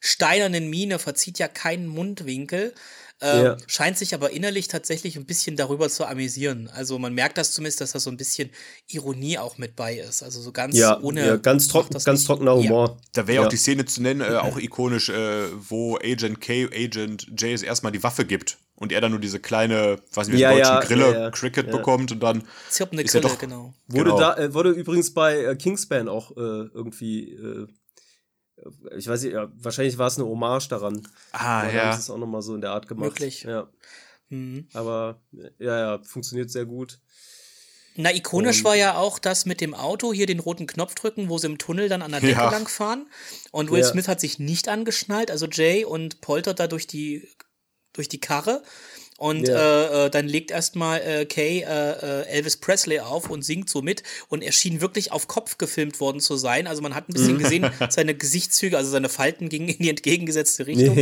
steinernen Miene, verzieht ja keinen Mundwinkel. Ähm, ja. Scheint sich aber innerlich tatsächlich ein bisschen darüber zu amüsieren. Also man merkt das zumindest, dass da so ein bisschen Ironie auch mit bei ist. Also so ganz ja, ohne. Ja, ganz, trock, ganz nicht. trockener Humor. Ja. Da wäre ja. auch die Szene zu nennen, äh, auch ikonisch, äh, wo Agent K, Agent J es erstmal die Waffe gibt und er dann nur diese kleine, weiß nicht, wie ja, deutschen Grille, Cricket bekommt und dann. Zirpende Grille, doch, genau. Wurde, genau. Da, äh, wurde übrigens bei äh, Kingspan auch äh, irgendwie äh, ich weiß nicht, ja, wahrscheinlich war es eine Hommage daran. Ah, ja. Haben es auch nochmal so in der Art gemacht. Wirklich? Ja. Mhm. Aber, ja, ja, funktioniert sehr gut. Na, ikonisch und, war ja auch das mit dem Auto, hier den roten Knopf drücken, wo sie im Tunnel dann an der Decke ja. lang fahren. Und Will ja. Smith hat sich nicht angeschnallt, also Jay, und poltert da durch die, durch die Karre. Und ja. äh, äh dann legt erstmal äh, Kay äh, äh, Elvis Presley auf und singt so mit. Und er schien wirklich auf Kopf gefilmt worden zu sein. Also man hat ein bisschen mhm. gesehen, seine Gesichtszüge, also seine Falten gingen in die entgegengesetzte Richtung.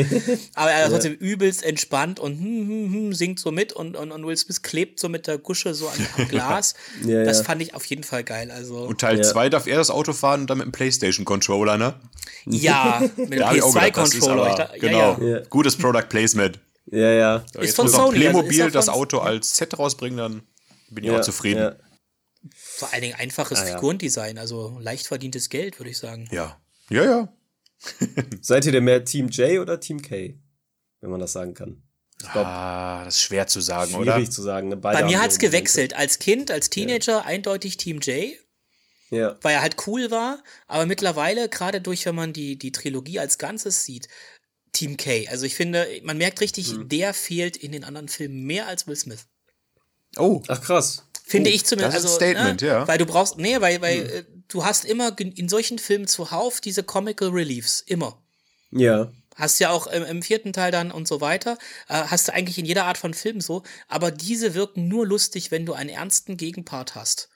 Aber er ist trotzdem übelst entspannt und hm, hm, hm, singt so mit und, und, und Will Smith klebt so mit der Gusche so an, am Glas. ja, das ja. fand ich auf jeden Fall geil. Also, und Teil 2 darf er das Auto fahren und dann mit dem Playstation-Controller, ne? Ja, mit dem PS2-Controller. Genau. Gutes Product Placement. Ja, ja. ist von Sony. Also Playmobil also das Auto als Set rausbringen, dann bin ich ja, auch zufrieden. Ja. Vor allen Dingen einfaches ah, ja. Figurendesign, also leicht verdientes Geld, würde ich sagen. Ja. Ja, ja. Seid ihr denn mehr Team J oder Team K? Wenn man das sagen kann. Glaub, ah, das ist schwer zu sagen, schwierig oder? Schwierig zu sagen. Ne? Bei mir hat es gewechselt. Als Kind, als Teenager ja. eindeutig Team J. Ja. Weil er halt cool war, aber mittlerweile, gerade durch, wenn man die, die Trilogie als Ganzes sieht, Team K. Also ich finde, man merkt richtig, mhm. der fehlt in den anderen Filmen mehr als Will Smith. Oh, ach krass. Finde oh, ich zumindest. Das ist ein also, Statement, ne, ja. Weil du brauchst, nee, weil, weil mhm. du hast immer in solchen Filmen zuhauf diese Comical Reliefs. Immer. Ja. Hast ja auch im, im, vierten Teil dann und so weiter. Äh, hast du eigentlich in jeder Art von Film so. Aber diese wirken nur lustig, wenn du einen ernsten Gegenpart hast.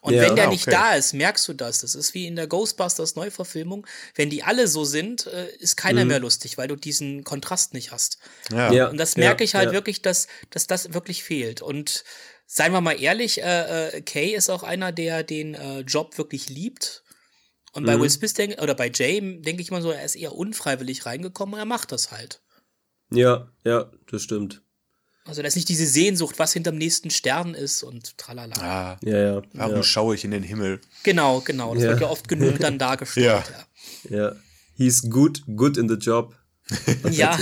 Und ja, wenn der nicht da ist, merkst du das. Das ist wie in der Ghostbusters Neuverfilmung. Wenn die alle so sind, äh, ist keiner mhm. mehr lustig, weil du diesen Kontrast nicht hast. Ja. ja. Und das merke ich halt wirklich, dass, dass das wirklich fehlt. Und seien wir mal ehrlich, äh, äh, Kay ist auch einer, der den äh, Job wirklich liebt. Und bei mhm. Will Smith denk, oder bei Jay denke ich mal so, er ist eher unfreiwillig reingekommen und er macht das halt. Ja, ja, das stimmt. Also das ist nicht diese Sehnsucht, was hinterm nächsten Stern ist und tralala. Ah, ja, ja. Warum ja. schaue ich in den Himmel? Genau, genau. Das ja. wird ja oft genug dann dargestellt. ja. ja. He's good, good in the job. ja.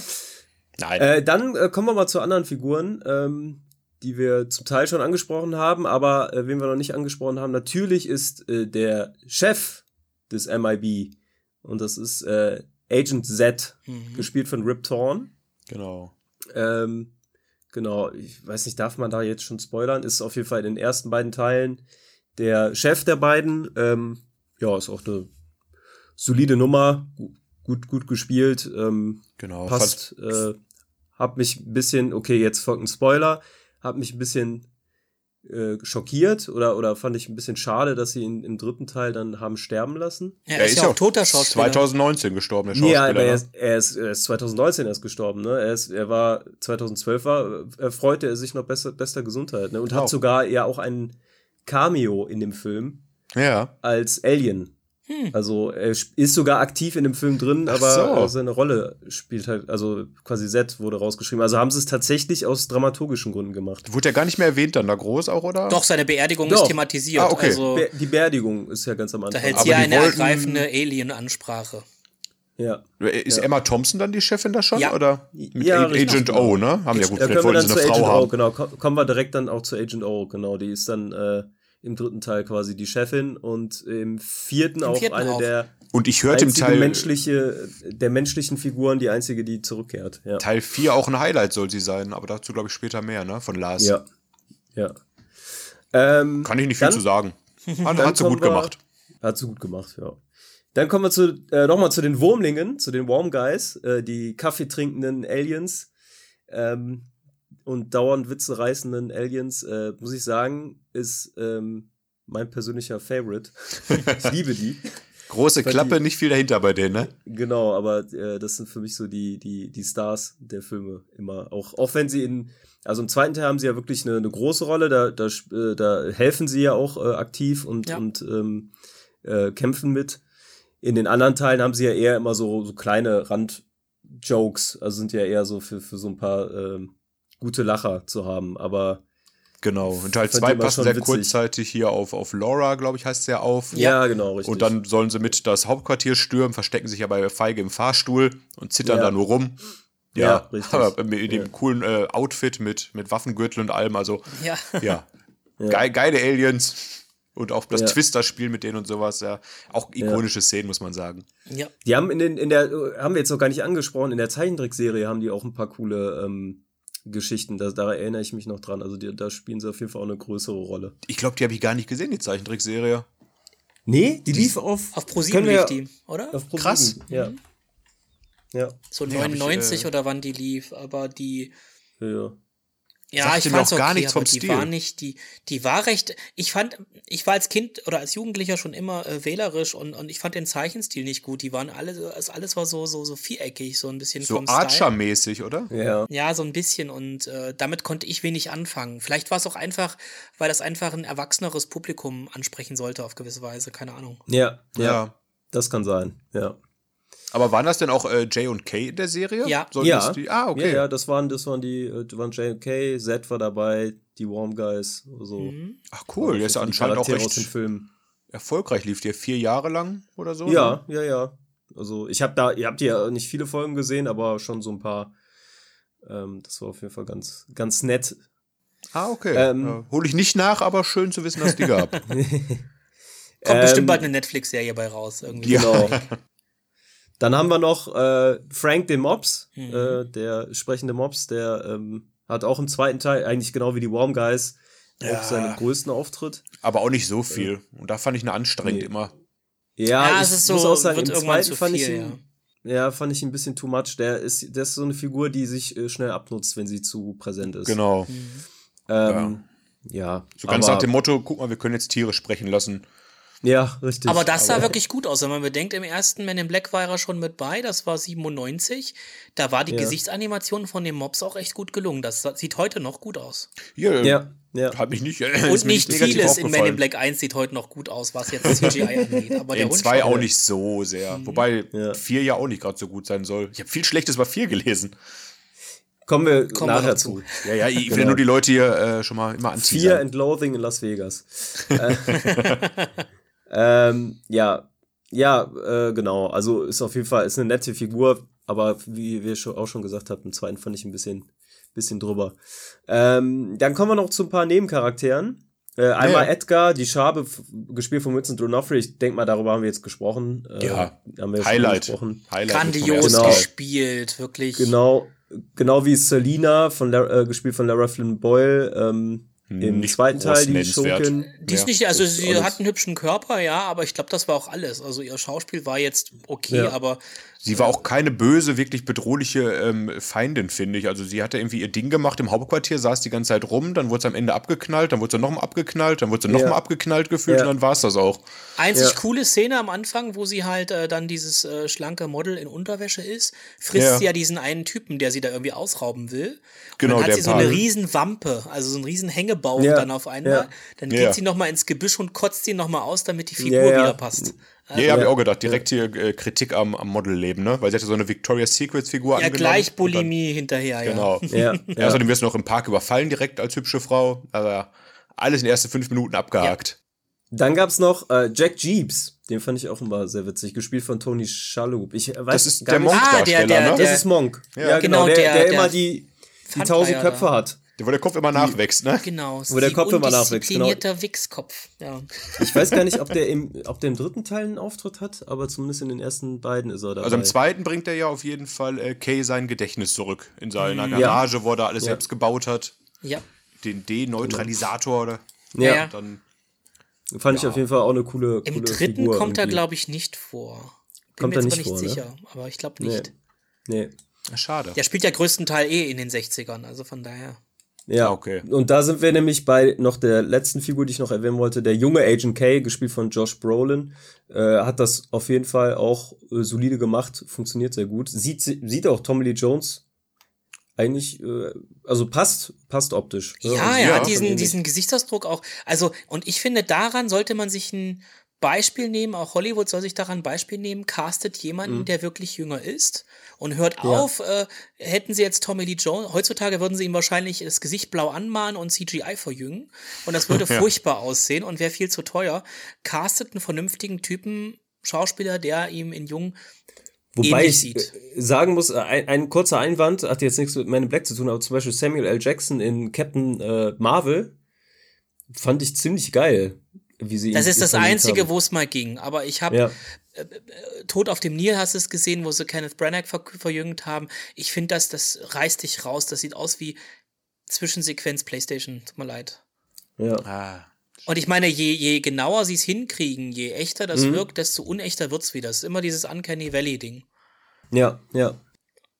Nein. Äh, dann äh, kommen wir mal zu anderen Figuren, ähm, die wir zum Teil schon angesprochen haben, aber äh, wen wir noch nicht angesprochen haben. Natürlich ist äh, der Chef des MIB und das ist äh, Agent Z, mhm. gespielt von Rip Torn. Genau. Ähm, genau, ich weiß nicht, darf man da jetzt schon spoilern? Ist auf jeden Fall in den ersten beiden Teilen der Chef der beiden. Ähm, ja, ist auch eine solide Nummer, gut, gut gespielt. Ähm, genau. Passt äh, hab mich ein bisschen, okay, jetzt folgt ein Spoiler, hab mich ein bisschen äh, schockiert oder, oder fand ich ein bisschen schade, dass sie ihn im dritten Teil dann haben sterben lassen. Ja, er ist, ist ja auch toter Schauspieler. 2019 gestorben, der Schauspieler. Ja, aber er ist, er ist, er ist 2019 erst gestorben, ne? Er, ist, er war 2012 war, erfreute er sich noch besser, bester Gesundheit, ne? Und genau. hat sogar ja auch ein Cameo in dem Film. Ja. Als Alien. Hm. Also er ist sogar aktiv in dem Film drin, Ach aber so. seine Rolle spielt halt, also quasi Set wurde rausgeschrieben. Also haben sie es tatsächlich aus dramaturgischen Gründen gemacht. Wurde ja gar nicht mehr erwähnt dann da groß auch, oder? Doch, seine Beerdigung Doch. ist thematisiert. Ah, okay. Also, Be die Beerdigung ist ja ganz am Anfang. Da hält sie eine wollten... ergreifende Alien-Ansprache. Ja. Ist ja. Emma Thompson dann die Chefin da schon? Ja. Oder mit ja, Agent. O, ne? Haben ja gut, vielleicht wollten sie eine Frau Agent haben. O, genau. Kommen wir direkt dann auch zu Agent O, genau. Die ist dann äh, im dritten Teil quasi die Chefin und im vierten Im auch vierten eine auch. der und ich hörte im Teil menschliche der menschlichen Figuren die einzige, die zurückkehrt. Ja. Teil 4 auch ein Highlight soll sie sein, aber dazu glaube ich später mehr, ne, von Lars. Ja. Ja. Ähm, Kann ich nicht viel dann, zu sagen. Hat, hat sie gut wir, gemacht. Hat sie gut gemacht, ja. Dann kommen wir zu, äh, nochmal zu den Wurmlingen, zu den Warm Guys, äh, die Kaffee trinkenden Aliens ähm, und dauernd Witze reißenden Aliens, äh, muss ich sagen, ist ähm, mein persönlicher Favorite. ich liebe die. Große Klappe, die, nicht viel dahinter bei denen, ne? Genau, aber äh, das sind für mich so die, die, die Stars der Filme immer. Auch, auch wenn sie in, also im zweiten Teil haben sie ja wirklich eine, eine große Rolle, da, da, äh, da helfen sie ja auch äh, aktiv und, ja. und ähm, äh, kämpfen mit. In den anderen Teilen haben sie ja eher immer so, so kleine Randjokes, also sind ja eher so für, für so ein paar äh, gute Lacher zu haben, aber Genau. Und Teil 2 passen sehr witzig. kurzzeitig hier auf, auf Laura, glaube ich, heißt es ja auf. Ja, genau, richtig. Und dann sollen sie mit das Hauptquartier stürmen, verstecken sich aber feige im Fahrstuhl und zittern ja. da nur rum. Ja, ja richtig. Aber in dem ja. coolen äh, Outfit mit, mit Waffengürtel und allem, also. Ja. Ja. Ge geile Aliens. Und auch das Twister-Spiel mit denen und sowas, ja. Auch ikonische Szenen, muss man sagen. Ja. Die haben in, den, in der, haben wir jetzt noch gar nicht angesprochen, in der Zeichentrickserie haben die auch ein paar coole ähm, Geschichten. Da, da erinnere ich mich noch dran. Also die, da spielen sie auf jeden Fall auch eine größere Rolle. Ich glaube, die habe ich gar nicht gesehen, die Zeichentrickserie. Nee, die, die lief auf. Auf ProSieben lief die, oder? Auf Pro Krass. Ja. Mhm. ja. So 99 ich, äh, oder wann die lief, aber die. Ja. Ja, ich fand auch gar okay, nichts vom die Stil. war nicht, die, die war recht, ich fand, ich war als Kind oder als Jugendlicher schon immer äh, wählerisch und, und ich fand den Zeichenstil nicht gut. Die waren alle, also alles war so, so, so viereckig, so ein bisschen so Archer-mäßig, oder? Ja. Ja, so ein bisschen und äh, damit konnte ich wenig anfangen. Vielleicht war es auch einfach, weil das einfach ein erwachseneres Publikum ansprechen sollte auf gewisse Weise, keine Ahnung. Ja, ja, ja. das kann sein, ja. Aber waren das denn auch äh, J und K in der Serie? Ja. Sollten ja. Die, ah, okay. Ja, ja, das waren, das waren die, äh, waren J und K, Z war dabei, die Warm Guys, so. Mhm. Ach cool, der ist anscheinend auch recht aus dem Film. erfolgreich. Lief der vier Jahre lang oder so? Ja, ne? ja, ja. Also ich habe da, ihr habt ja nicht viele Folgen gesehen, aber schon so ein paar. Ähm, das war auf jeden Fall ganz, ganz nett. Ah, okay. Ähm, ja, Hole ich nicht nach, aber schön zu wissen, dass es die gab. Kommt bestimmt ähm, bald eine Netflix-Serie bei raus. Irgendwie. Genau. Dann haben wir noch äh, Frank den Mobs, mhm. äh, der sprechende Mobs, der ähm, hat auch im zweiten Teil, eigentlich genau wie die Warm Guys, ja. auch seinen größten Auftritt. Aber auch nicht so viel. Und da fand ich ihn anstrengend nee. immer. Ja, ja ich es so, muss auch sagen, im zweiten fand viel, ich ihn, ja. ja. fand ich ein bisschen too much. Der ist, der ist so eine Figur, die sich äh, schnell abnutzt, wenn sie zu präsent ist. Genau. Mhm. Ähm, ja. ja. So ganz nach dem Motto, guck mal, wir können jetzt Tiere sprechen lassen. Ja, richtig. Aber das sah aber wirklich gut aus. Wenn man bedenkt, im ersten Man in Black war er schon mit bei, das war 97. Da war die ja. Gesichtsanimation von den Mobs auch echt gut gelungen. Das sieht heute noch gut aus. Ja, ja. ja. Hat mich nicht. Äh, Und nicht vieles in Man in Black 1 sieht heute noch gut aus, was jetzt CGI angeht. Aber in 2 auch nicht so sehr. Mhm. Wobei 4 ja. ja auch nicht gerade so gut sein soll. Ich habe viel Schlechtes bei 4 gelesen. Kommen wir Kommen nachher wir zu. Ja, ja, ich genau. will nur die Leute hier äh, schon mal immer anziehen. Fear and Loathing in Las Vegas. Äh, Ähm, ja, ja, äh, genau. Also ist auf jeden Fall ist eine nette Figur, aber wie wir schon, auch schon gesagt haben, im zweiten fand ich ein bisschen, bisschen drüber. Ähm, dann kommen wir noch zu ein paar Nebencharakteren. Äh, einmal ja. Edgar, die Schabe, gespielt von Vincent D'Onofrio. Ich denke mal, darüber haben wir jetzt gesprochen. Äh, ja, haben wir Highlight. Gesprochen. Highlight. Grandios genau. gespielt, wirklich. Genau, genau wie Selina, von, äh, gespielt von Lara Flynn Boyle. Ähm, im nicht zweiten Teil, die Schurkin. Die ist nicht, also sie hat einen hübschen Körper, ja, aber ich glaube, das war auch alles. Also ihr Schauspiel war jetzt okay, ja. aber Sie war auch keine böse, wirklich bedrohliche ähm, Feindin, finde ich. Also sie hatte irgendwie ihr Ding gemacht im Hauptquartier, saß die ganze Zeit rum, dann wurde sie am Ende abgeknallt, dann wurde sie nochmal abgeknallt, dann wurde sie nochmal ja. abgeknallt gefühlt ja. und dann war es das auch. Einzig ja. coole Szene am Anfang, wo sie halt äh, dann dieses äh, schlanke Model in Unterwäsche ist, frisst ja. sie ja diesen einen Typen, der sie da irgendwie ausrauben will. Genau, und dann hat sie so eine riesen Wampe, also so einen riesen Hängebauch dann auf einmal. Dann geht sie nochmal ins Gebüsch und kotzt ihn nochmal aus, damit die Figur wieder passt. Ja, ja habe ich auch gedacht. Direkt hier äh, Kritik am, am Modelleben, ne? Weil sie hatte so eine Victoria's Secrets Figur ja, angenommen. Ja, gleich Bulimie dann, hinterher, ja. Genau. ja, ja. Außerdem wirst du noch im Park überfallen direkt als hübsche Frau. Aber alles in den ersten fünf Minuten abgehakt. Ja. Dann gab's noch äh, Jack Jeeps. Den fand ich auch immer sehr witzig. Gespielt von Tony Shalhoub. Ich weiß das ist der Monk-Darsteller, ah, der, der, ne? Das ist Monk. Ja, ja genau. genau. Der, der, der immer die, die tausend Köpfe hat. Wo der Kopf immer nachwächst, ne? Genau. Wo der Kopf immer nachwächst, genau. Wichskopf, ja. Ich weiß gar nicht, ob der im, ob der im dritten Teil einen Auftritt hat, aber zumindest in den ersten beiden ist er dabei. Also im zweiten bringt er ja auf jeden Fall äh, Kay sein Gedächtnis zurück. In seiner mhm. Garage, ja. wo er alles ja. selbst gebaut hat. Ja. Den D-Neutralisator, oder? Ja. ja. Dann, Fand ich auf jeden Fall auch eine coole, coole Im dritten Figur kommt er, glaube ich, nicht vor. Bin kommt mir er nicht, nicht vor, ne? sicher, aber ich glaube nicht. Nee. nee. Schade. Der spielt ja größtenteils eh in den 60ern, also von daher. Ja, okay. Und da sind wir nämlich bei noch der letzten Figur, die ich noch erwähnen wollte. Der junge Agent K, gespielt von Josh Brolin, äh, hat das auf jeden Fall auch äh, solide gemacht, funktioniert sehr gut. Sieht, sieht auch Tommy Lee Jones eigentlich, äh, also passt, passt optisch. Ja, also, er hat diesen, diesen Gesichtsausdruck auch. Also, und ich finde, daran sollte man sich ein Beispiel nehmen, auch Hollywood soll sich daran Beispiel nehmen, castet jemanden, mhm. der wirklich jünger ist und hört ja. auf, äh, hätten sie jetzt Tommy Lee Jones, heutzutage würden sie ihm wahrscheinlich das Gesicht blau anmalen und CGI verjüngen und das würde ja. furchtbar aussehen und wäre viel zu teuer. Castet einen vernünftigen Typen, Schauspieler, der ihm in jung Wobei ich sieht. Äh, sagen muss, äh, ein, ein, kurzer Einwand, hat jetzt nichts mit Man in Black zu tun, aber zum Beispiel Samuel L. Jackson in Captain äh, Marvel fand ich ziemlich geil wie sie Das ist das Einzige, wo es mal ging. Aber ich habe ja. äh, äh, Tod auf dem Nil hast du es gesehen, wo sie Kenneth Branagh ver verjüngt haben. Ich finde, das, das reißt dich raus. Das sieht aus wie Zwischensequenz PlayStation. Tut mir leid. Ja. Ah. Und ich meine, je, je genauer sie es hinkriegen, je echter das mhm. wirkt, desto unechter wird es wieder. Das ist immer dieses Uncanny Valley-Ding. Ja, ja.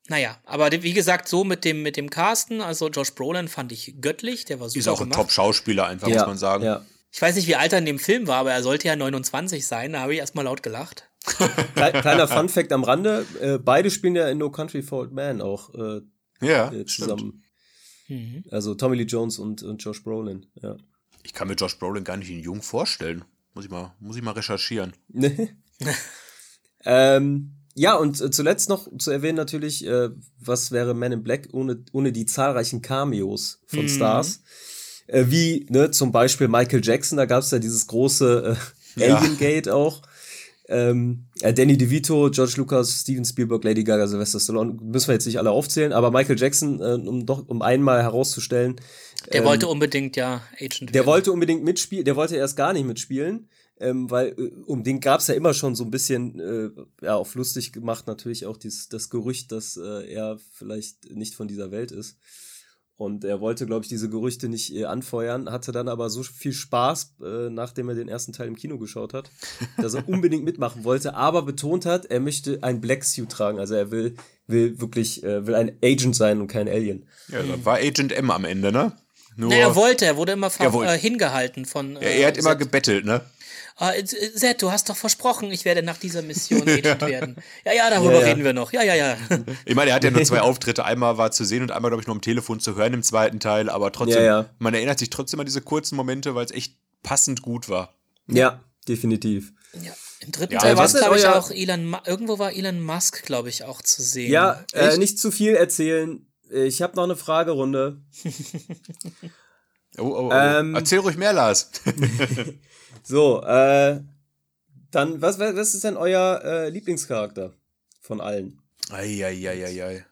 Naja, aber wie gesagt, so mit dem, mit dem Casten, also Josh Brolin fand ich göttlich, der war super. Ist auch ein Top-Schauspieler, einfach, ja, muss man sagen. Ja. Ich weiß nicht, wie alt er in dem Film war, aber er sollte ja 29 sein. Da habe ich erstmal laut gelacht. Kleiner Fun Fact am Rande: äh, Beide spielen ja in No Country for Old Man auch äh, ja, äh, zusammen. Mhm. Also Tommy Lee Jones und, und Josh Brolin. Ja. Ich kann mir Josh Brolin gar nicht in jung vorstellen. Muss ich mal, muss ich mal recherchieren. ähm, ja, und äh, zuletzt noch zu erwähnen natürlich, äh, was wäre Man in Black ohne, ohne die zahlreichen Cameos von mhm. Stars äh, wie ne, zum Beispiel Michael Jackson, da gab es ja dieses große äh, Alien Gate ja. auch. Ähm, äh, Danny DeVito, George Lucas, Steven Spielberg, Lady Gaga, Sylvester Stallone, müssen wir jetzt nicht alle aufzählen, aber Michael Jackson, äh, um doch um einmal herauszustellen. Der ähm, wollte unbedingt ja Agent werden. Der wollte unbedingt mitspielen, der wollte erst gar nicht mitspielen, ähm, weil äh, um den gab es ja immer schon so ein bisschen äh, ja, auf lustig gemacht, natürlich auch dieses, das Gerücht, dass äh, er vielleicht nicht von dieser Welt ist. Und er wollte, glaube ich, diese Gerüchte nicht äh, anfeuern, hatte dann aber so viel Spaß, äh, nachdem er den ersten Teil im Kino geschaut hat, dass er unbedingt mitmachen wollte, aber betont hat, er möchte ein Black Suit tragen. Also er will, will wirklich, äh, will ein Agent sein und kein Alien. Ja, das war Agent M am Ende, ne? Nur nee, er wollte, er wurde immer er wollte. Äh, hingehalten von. ja, er hat äh, immer gebettelt, ne? Uh, Zed, du hast doch versprochen, ich werde nach dieser Mission Agent werden. Ja, ja, darüber ja, ja. reden wir noch. Ja, ja, ja. Ich meine, er hat ja nur zwei Auftritte. Einmal war zu sehen und einmal, glaube ich, nur am Telefon zu hören im zweiten Teil. Aber trotzdem, ja, man erinnert sich trotzdem an diese kurzen Momente, weil es echt passend gut war. Ja, definitiv. Ja. Im dritten Teil war es, glaube ich, auch Elon, irgendwo war Elon Musk, glaube ich, auch zu sehen. Ja, äh, nicht zu viel erzählen. Ich habe noch eine Fragerunde. oh, oh, oh. Ähm, Erzähl ruhig mehr, Lars. So, äh, dann, was, was ist denn euer äh, Lieblingscharakter von allen? Eieieiei.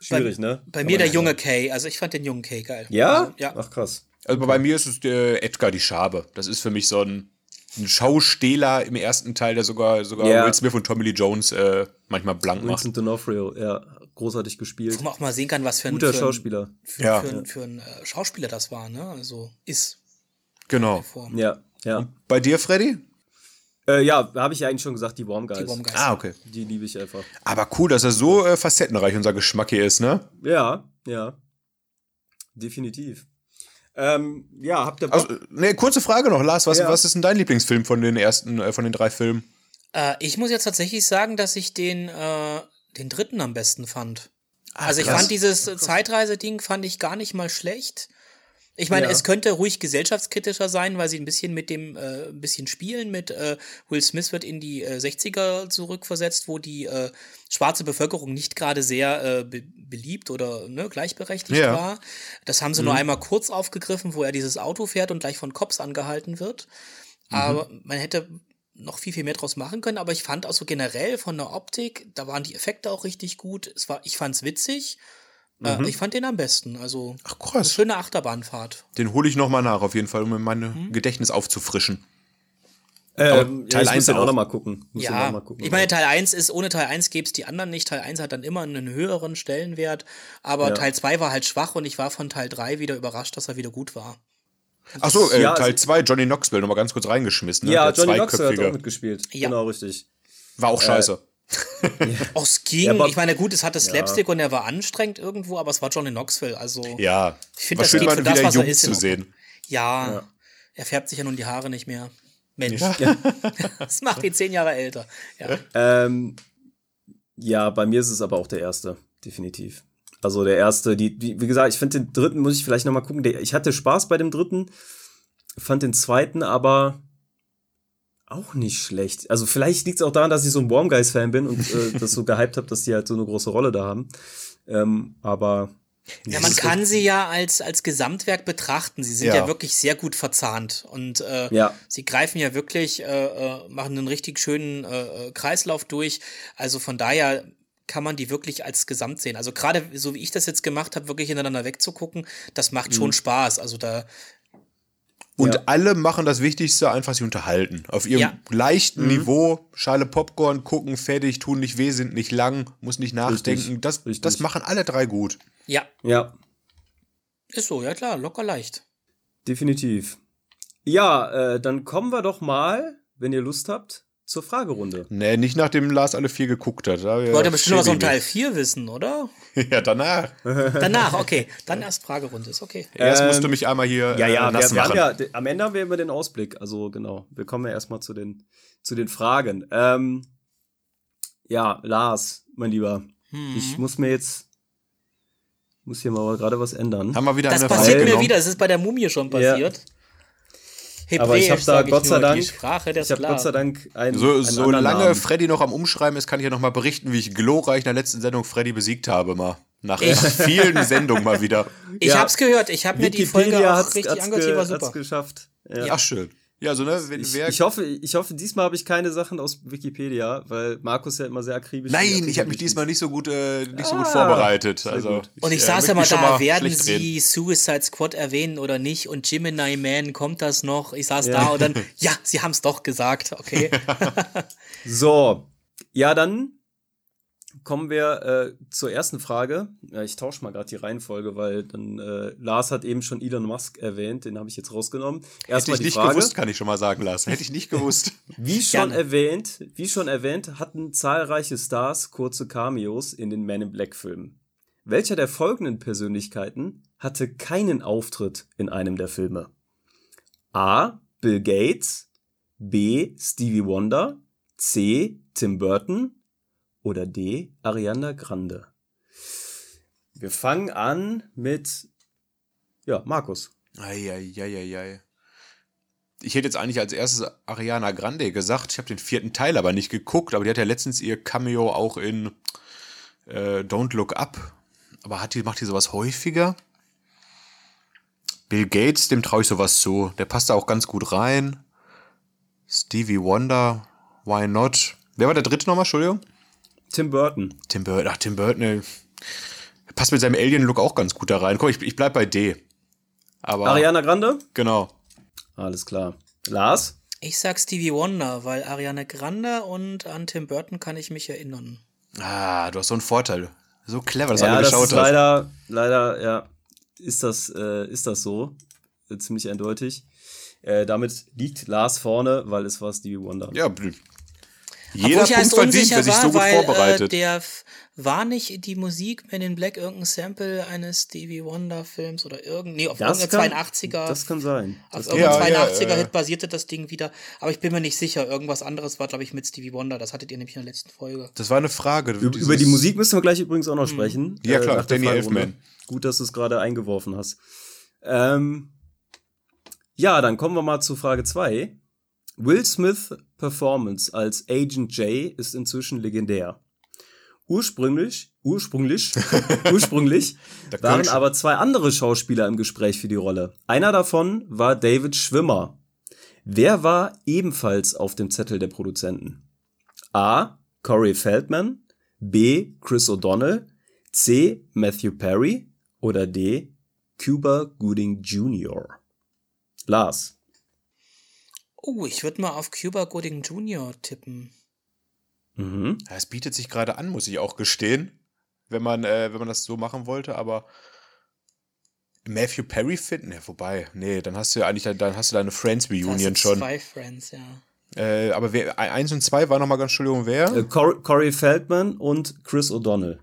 Schwierig, bei, ne? Bei mir der junge Kay. Also ich fand den jungen Kay geil. Ja? Also, ja. Ach krass. Also okay. bei mir ist es der Edgar die Schabe. Das ist für mich so ein, ein Schausteller im ersten Teil, der sogar, sogar yeah. Will Smith und Tommy Lee Jones äh, manchmal blank Vincent macht. Vincent D'Onofrio, ja, großartig gespielt. Wo man auch mal sehen kann, was für ein, Guter für Schauspieler. Für, ja. für, für, für ein äh, Schauspieler das war, ne? Also ist. Genau. Ja. Ja. Und bei dir, Freddy? Äh, ja, habe ich ja eigentlich schon gesagt, die Warm Guys. Die Warm Guys. Ah, okay. Die liebe ich einfach. Aber cool, dass er so äh, facettenreich unser Geschmack hier ist, ne? Ja, ja. Definitiv. Ähm, ja, habt ihr? Also, ne, kurze Frage noch, Lars. Was, ja. was ist denn dein Lieblingsfilm von den ersten, äh, von den drei Filmen? Äh, ich muss jetzt tatsächlich sagen, dass ich den, äh, den dritten am besten fand. Ach, also ich krass. fand dieses Zeitreise-Ding fand ich gar nicht mal schlecht. Ich meine, ja. es könnte ruhig gesellschaftskritischer sein, weil sie ein bisschen mit dem, äh, ein bisschen spielen mit äh, Will Smith wird in die äh, 60er zurückversetzt, wo die äh, schwarze Bevölkerung nicht gerade sehr äh, be beliebt oder ne, gleichberechtigt ja. war. Das haben sie mhm. nur einmal kurz aufgegriffen, wo er dieses Auto fährt und gleich von Cops angehalten wird. Mhm. Aber man hätte noch viel, viel mehr draus machen können, aber ich fand auch so generell von der Optik, da waren die Effekte auch richtig gut. Es war, ich fand's witzig äh, mhm. ich fand den am besten. Also Ach, krass. Eine schöne Achterbahnfahrt. Den hole ich nochmal nach, auf jeden Fall, um mein mhm. Gedächtnis aufzufrischen. Ähm, Teil ja, 1 auch nochmal gucken. Muss ja, noch gucken, ich meine, Teil 1 ist, ohne Teil 1 gäbe es die anderen nicht. Teil 1 hat dann immer einen höheren Stellenwert, aber ja. Teil 2 war halt schwach und ich war von Teil 3 wieder überrascht, dass er wieder gut war. Achso, äh, ja, Teil 2, also, Johnny Knoxville, nochmal ganz kurz reingeschmissen. Ne? Ja, Johnny Knoxville hat auch mitgespielt. Ja. Genau, richtig. War auch äh, scheiße. Auch es ging. Ja, ich meine, gut, es hatte Slapstick ja. und er war anstrengend irgendwo, aber es war Johnny Knoxville. Also, ja, ich finde, das geht für das, was er ist. Zu sehen. Ja, ja, er färbt sich ja nun die Haare nicht mehr. Mensch. Das macht ihn zehn Jahre älter. Ja. Ähm, ja, bei mir ist es aber auch der erste, definitiv. Also der erste, die, wie, wie gesagt, ich finde den dritten, muss ich vielleicht nochmal gucken. ich hatte Spaß bei dem dritten, fand den zweiten aber auch nicht schlecht. Also vielleicht liegt es auch daran, dass ich so ein Warm Guys Fan bin und äh, das so gehypt habe, dass die halt so eine große Rolle da haben. Ähm, aber ja, man kann sie ja als, als Gesamtwerk betrachten. Sie sind ja, ja wirklich sehr gut verzahnt und äh, ja. sie greifen ja wirklich, äh, äh, machen einen richtig schönen äh, äh, Kreislauf durch. Also von daher kann man die wirklich als Gesamt sehen. Also gerade so wie ich das jetzt gemacht habe, wirklich hintereinander wegzugucken, das macht schon mhm. Spaß. Also da und ja. alle machen das Wichtigste, einfach sie unterhalten. Auf ihrem ja. leichten mhm. Niveau, Schale Popcorn, gucken, fertig, tun nicht weh, sind nicht lang, muss nicht nachdenken. Richtig. Das, Richtig. das machen alle drei gut. Ja. Ja. Ist so, ja klar, locker leicht. Definitiv. Ja, äh, dann kommen wir doch mal, wenn ihr Lust habt, zur Fragerunde. Nee, nicht nachdem Lars alle vier geguckt hat. Da Wollt ihr bestimmt noch so ein Teil 4 wissen, oder? ja, danach. danach, okay. Dann erst Fragerunde, ist okay. Erst musst du mich einmal hier ja, ja, äh, nass wir, machen. Ja, am Ende haben wir immer den Ausblick. Also genau, wir kommen ja erstmal zu den, zu den Fragen. Ähm, ja, Lars, mein Lieber, hm. ich muss mir jetzt muss hier mal gerade was ändern. Haben wir wieder das eine passiert mir wieder, es ist bei der Mumie schon passiert. Ja. Hebräisch, aber ich habe da Gott sei Dank, ich habe Gott sei Dank ein, so, so lange Freddy noch am Umschreiben ist, kann ich ja noch mal berichten, wie ich glorreich in der letzten Sendung Freddy besiegt habe mal. Nach ich. vielen Sendungen mal wieder. Ich ja. hab's gehört, ich habe mir die Folge auch richtig angehört, die war super. geschafft. Ja. Ach schön. Ja, so, ne? Wenn, ich, ich, hoffe, ich hoffe, diesmal habe ich keine Sachen aus Wikipedia, weil Markus ja immer sehr akribisch Nein, ich habe mich diesmal nicht so gut, äh, nicht so gut ah, vorbereitet. Also, gut. Und ich äh, saß ja mal da, mal werden Sie reden. Suicide Squad erwähnen oder nicht? Und Gemini Man, kommt das noch? Ich saß ja. da und dann, ja, Sie haben es doch gesagt, okay. so, ja, dann kommen wir äh, zur ersten Frage. Ja, ich tausche mal gerade die Reihenfolge, weil dann äh, Lars hat eben schon Elon Musk erwähnt, den habe ich jetzt rausgenommen. Erstmal Hätte ich nicht Frage, gewusst, kann ich schon mal sagen, Lars. Hätte ich nicht gewusst. wie schon erwähnt, wie schon erwähnt, hatten zahlreiche Stars kurze Cameos in den Man in Black Filmen. Welcher der folgenden Persönlichkeiten hatte keinen Auftritt in einem der Filme? A. Bill Gates, B. Stevie Wonder, C. Tim Burton oder D. Ariana Grande? Wir fangen an mit, ja, Markus. Eieieiei. Ich hätte jetzt eigentlich als erstes Ariana Grande gesagt. Ich habe den vierten Teil aber nicht geguckt, aber die hat ja letztens ihr Cameo auch in äh, Don't Look Up. Aber hat die, macht die sowas häufiger? Bill Gates, dem traue ich sowas zu. Der passt da auch ganz gut rein. Stevie Wonder, why not? Wer war der dritte nochmal, Entschuldigung? Tim Burton. Tim Burton, ach, Tim Burton, ey. passt mit seinem Alien-Look auch ganz gut da rein. Komm, ich, ich bleib bei D. Aber, Ariana Grande? Genau. Alles klar. Lars? Ich sag Stevie Wonder, weil Ariana Grande und an Tim Burton kann ich mich erinnern. Ah, du hast so einen Vorteil. So clever, dass ja, alle geschaut das ist hast. Leider, leider, ja, ist das, äh, ist das so. Äh, ziemlich eindeutig. Äh, damit liegt Lars vorne, weil es war Stevie Wonder. Ja, jeder Obwohl Punkt verdient, wer sich so gut weil, äh, vorbereitet. Äh, der war nicht die Musik Men in Black irgendein Sample eines Stevie Wonder Films oder irgendein, nee, auf irgendeinem 82er. Das kann sein. Auf irgendeinem ja, 82er Hit basierte das Ding wieder. Aber ich bin mir nicht sicher. Irgendwas anderes war, glaube ich, mit Stevie Wonder. Das hattet ihr nämlich in der letzten Folge. Das war eine Frage. Über, über die Musik müssen wir gleich übrigens auch noch mhm. sprechen. Ja, klar, äh, Danny Elfman. Gut, dass du es gerade eingeworfen hast. Ähm, ja, dann kommen wir mal zu Frage 2. Will Smith Performance als Agent J ist inzwischen legendär. Ursprünglich, ursprünglich, ursprünglich waren aber zwei andere Schauspieler im Gespräch für die Rolle. Einer davon war David Schwimmer. Wer war ebenfalls auf dem Zettel der Produzenten? A. Corey Feldman, B. Chris O'Donnell, C. Matthew Perry oder D. Cuba Gooding Jr. Lars. Oh, ich würde mal auf Cuba Gooding Jr. tippen. Mhm. Es bietet sich gerade an, muss ich auch gestehen, wenn man, äh, wenn man das so machen wollte, aber Matthew Perry finden, ja, wobei, nee, dann hast du ja eigentlich, dann hast du deine Friends Reunion schon. Zwei Friends, ja. Äh, aber wer, eins und zwei war nochmal ganz, Entschuldigung, wer? Äh, Corey Feldman und Chris O'Donnell.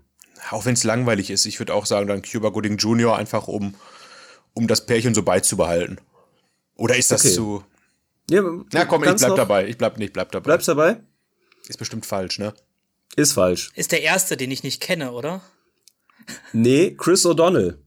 Auch wenn es langweilig ist, ich würde auch sagen, dann Cuba Gooding Jr. einfach um, um das Pärchen so beizubehalten. Oder ist das okay. zu. Ja, Na komm, ich bleib dabei. Ich bleib nicht, bleib dabei. Bleibst dabei? Ist bestimmt falsch, ne? Ist falsch. Ist der erste, den ich nicht kenne, oder? Nee, Chris O'Donnell.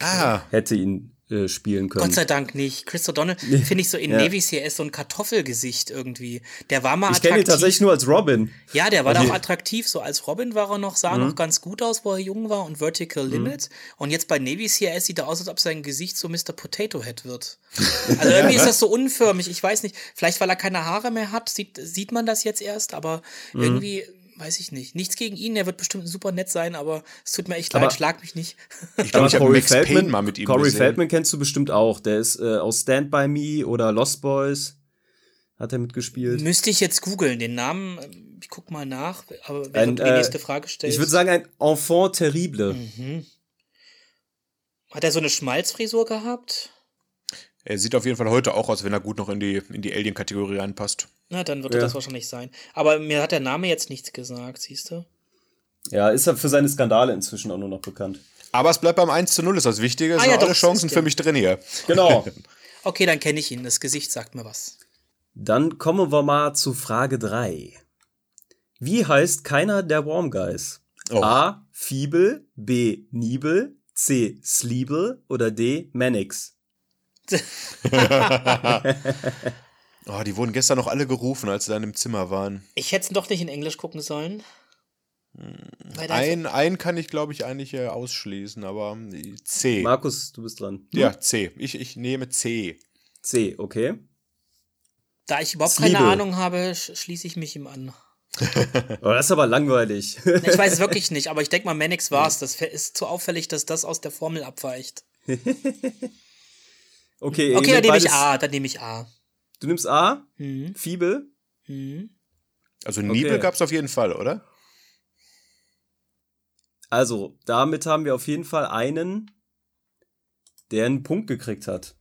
Ah. Hätte ihn äh, spielen können. Gott sei Dank nicht. Chris O'Donnell finde ich so in ja. Navy CS so ein Kartoffelgesicht irgendwie. Der war mal attraktiv. Ich kenne ihn tatsächlich nur als Robin. Ja, der war da auch attraktiv. So als Robin war er noch, sah mhm. noch ganz gut aus, wo er jung war und Vertical mhm. Limit. Und jetzt bei Navy CS sieht er aus, als ob sein Gesicht so Mr. Potato Head wird. Also irgendwie ist das so unförmig. Ich weiß nicht. Vielleicht, weil er keine Haare mehr hat, sieht, sieht man das jetzt erst, aber mhm. irgendwie weiß ich nicht. Nichts gegen ihn, er wird bestimmt super nett sein, aber es tut mir echt aber, leid, schlag mich nicht. Ich glaube, ich habe Max Feldman, Payne mal mit ihm Corey gesehen. Feldman kennst du bestimmt auch. Der ist äh, aus Stand By Me oder Lost Boys. Hat er mitgespielt? Müsste ich jetzt googeln, den Namen, ich guck mal nach, aber wenn du die äh, nächste Frage stellst. Ich würde sagen, ein Enfant terrible. Mhm. Hat er so eine Schmalzfrisur gehabt? Er sieht auf jeden Fall heute auch aus, wenn er gut noch in die, in die Alien-Kategorie reinpasst. Na, dann wird ja. das wahrscheinlich sein. Aber mir hat der Name jetzt nichts gesagt, siehst du? Ja, ist er für seine Skandale inzwischen auch nur noch bekannt. Aber es bleibt beim 1 zu 0, ist das Wichtige. Es ah, sind ja, alle Chancen für mich drin hier. Genau. okay, dann kenne ich ihn. Das Gesicht sagt mir was. Dann kommen wir mal zu Frage 3. Wie heißt keiner der Warm Guys? Oh. A. Fiebel, B. Nibel, C. Sleeble oder D. Mannix? oh, die wurden gestern noch alle gerufen, als sie dann im Zimmer waren. Ich hätte es doch nicht in Englisch gucken sollen. Ein, ein kann ich, glaube ich, eigentlich äh, ausschließen, aber äh, C. Markus, du bist dran. Hm? Ja, C. Ich, ich nehme C. C, okay. Da ich überhaupt Sleeble. keine Ahnung habe, schließe ich mich ihm an. oh, das ist aber langweilig. ich weiß es wirklich nicht, aber ich denke mal, Mannix war es. Das ist zu auffällig, dass das aus der Formel abweicht. Okay, okay dann nehme ich A, dann nehme ich A. Du nimmst A? Mhm. Fiebel? Mhm. Also Nibel okay. gab es auf jeden Fall, oder? Also, damit haben wir auf jeden Fall einen, der einen Punkt gekriegt hat.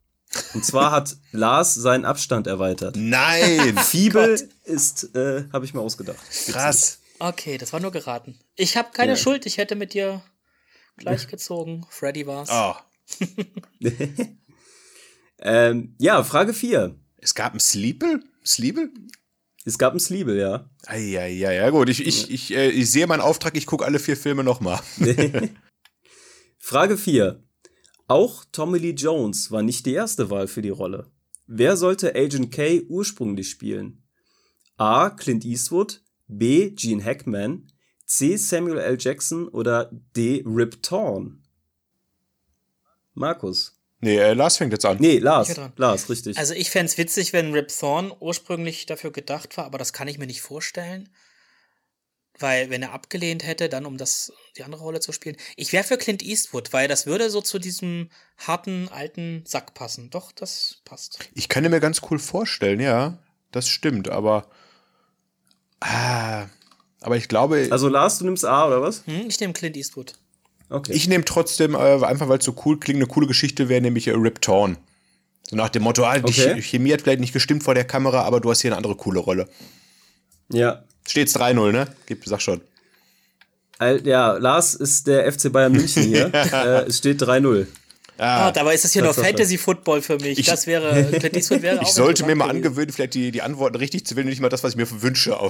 Und zwar hat Lars seinen Abstand erweitert. Nein! Fiebel ist, äh, habe ich mir ausgedacht. Krass. Okay, das war nur geraten. Ich habe keine ja. Schuld, ich hätte mit dir gleichgezogen. Freddy war's. Oh. Ähm, ja, Frage 4. Es gab ein Sleeple? Sleeple? Es gab ein Sleeple, ja. Ja, ja, ja, gut. Ich, ich, ich, äh, ich sehe meinen Auftrag, ich gucke alle vier Filme nochmal. Frage 4. Auch Tommy Lee Jones war nicht die erste Wahl für die Rolle. Wer sollte Agent K ursprünglich spielen? A. Clint Eastwood, B. Gene Hackman, C. Samuel L. Jackson oder D. Rip Torn? Markus. Nee, äh, Lars fängt jetzt an. Nee, Lars. Lars, richtig. Also ich fände es witzig, wenn Rip Thorn ursprünglich dafür gedacht war, aber das kann ich mir nicht vorstellen. Weil, wenn er abgelehnt hätte, dann um das, die andere Rolle zu spielen. Ich wäre für Clint Eastwood, weil das würde so zu diesem harten, alten Sack passen. Doch, das passt. Ich kann mir ganz cool vorstellen, ja. Das stimmt, aber. Ah, aber ich glaube. Also Lars, du nimmst A, oder was? Hm, ich nehme Clint Eastwood. Okay. Ich nehme trotzdem, äh, einfach weil es so cool klingt, eine coole Geschichte wäre nämlich äh, Rip Torn. So nach dem Motto, ah, die okay. Chemie hat vielleicht nicht gestimmt vor der Kamera, aber du hast hier eine andere coole Rolle. Ja. Steht's 3-0, ne? Gib, sag schon. Ja, Lars ist der FC Bayern München hier. äh, es steht 3-0. Ah, ah, dabei ist das hier nur Fantasy Football für mich. Ich, das wäre, Clint wäre Ich sollte mir mal angewöhnen, vielleicht die, die Antworten richtig zu wählen, nicht mal das, was ich mir wünsche.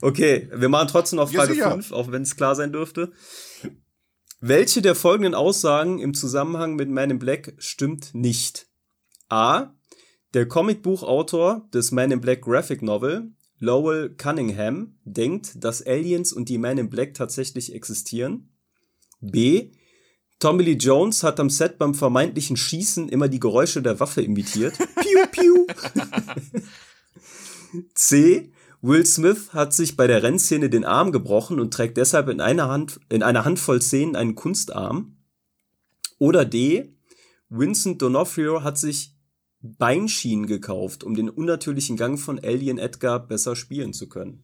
okay, wir machen trotzdem noch Frage ja, 5, auch wenn es klar sein dürfte. Welche der folgenden Aussagen im Zusammenhang mit Man in Black stimmt nicht? A. Der Comicbuchautor des Man in Black Graphic Novel, Lowell Cunningham, denkt, dass Aliens und die Man in Black tatsächlich existieren. B. Tommy Lee Jones hat am Set beim vermeintlichen Schießen immer die Geräusche der Waffe imitiert. piu, piu. C. Will Smith hat sich bei der Rennszene den Arm gebrochen und trägt deshalb in einer, Hand, in einer Handvoll Szenen einen Kunstarm. Oder D. Vincent D'Onofrio hat sich Beinschienen gekauft, um den unnatürlichen Gang von Alien Edgar besser spielen zu können.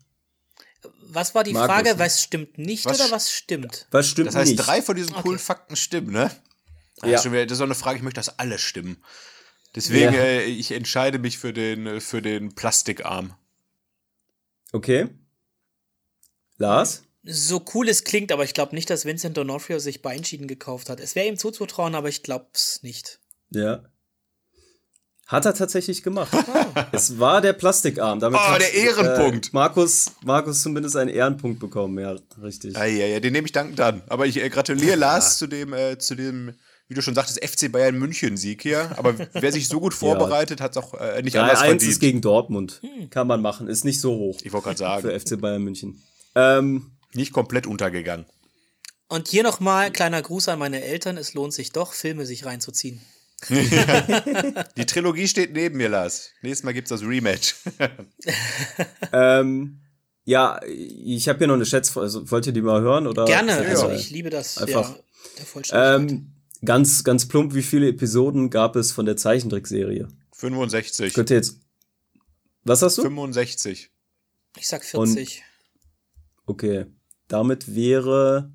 Was war die Markus, Frage? Was stimmt nicht was oder was stimmt? Was stimmt nicht? Das heißt, nicht? drei von diesen coolen okay. Fakten stimmen, ne? Ja. Das ist so eine Frage, ich möchte, dass alle stimmen. Deswegen, ja. äh, ich entscheide mich für den, für den Plastikarm. Okay. Lars? So cool es klingt, aber ich glaube nicht, dass Vincent D'Onofrio sich Beinschienen gekauft hat. Es wäre ihm zuzutrauen, aber ich glaube es nicht. Ja. Hat er tatsächlich gemacht. es war der Plastikarm. Damit oh, der Ehrenpunkt. Äh, Markus, Markus zumindest einen Ehrenpunkt bekommen, ja, richtig. Ah, ja, ja, den nehme ich dankend an. Aber ich äh, gratuliere Lars zu dem, äh, zu dem, wie du schon sagtest, FC Bayern München Sieg hier. Aber wer sich so gut vorbereitet, ja. hat es auch äh, nicht 3 anders verdient. 1 ist gegen Dortmund. Hm. Kann man machen. Ist nicht so hoch. Ich wollte gerade sagen. Für FC Bayern München. Ähm, nicht komplett untergegangen. Und hier nochmal kleiner Gruß an meine Eltern. Es lohnt sich doch, Filme sich reinzuziehen. die Trilogie steht neben mir, Lars. Nächstes Mal gibt's das Rematch. ähm, ja, ich habe hier noch eine Schätzfrage. Also, wollt ihr die mal hören? Oder? Gerne, also ich liebe das. Einfach. Ja, ähm, ganz, ganz plump, wie viele Episoden gab es von der Zeichentrickserie? 65. Könnt ihr jetzt. Was hast du? 65. Ich sag 40. Und, okay. Damit wäre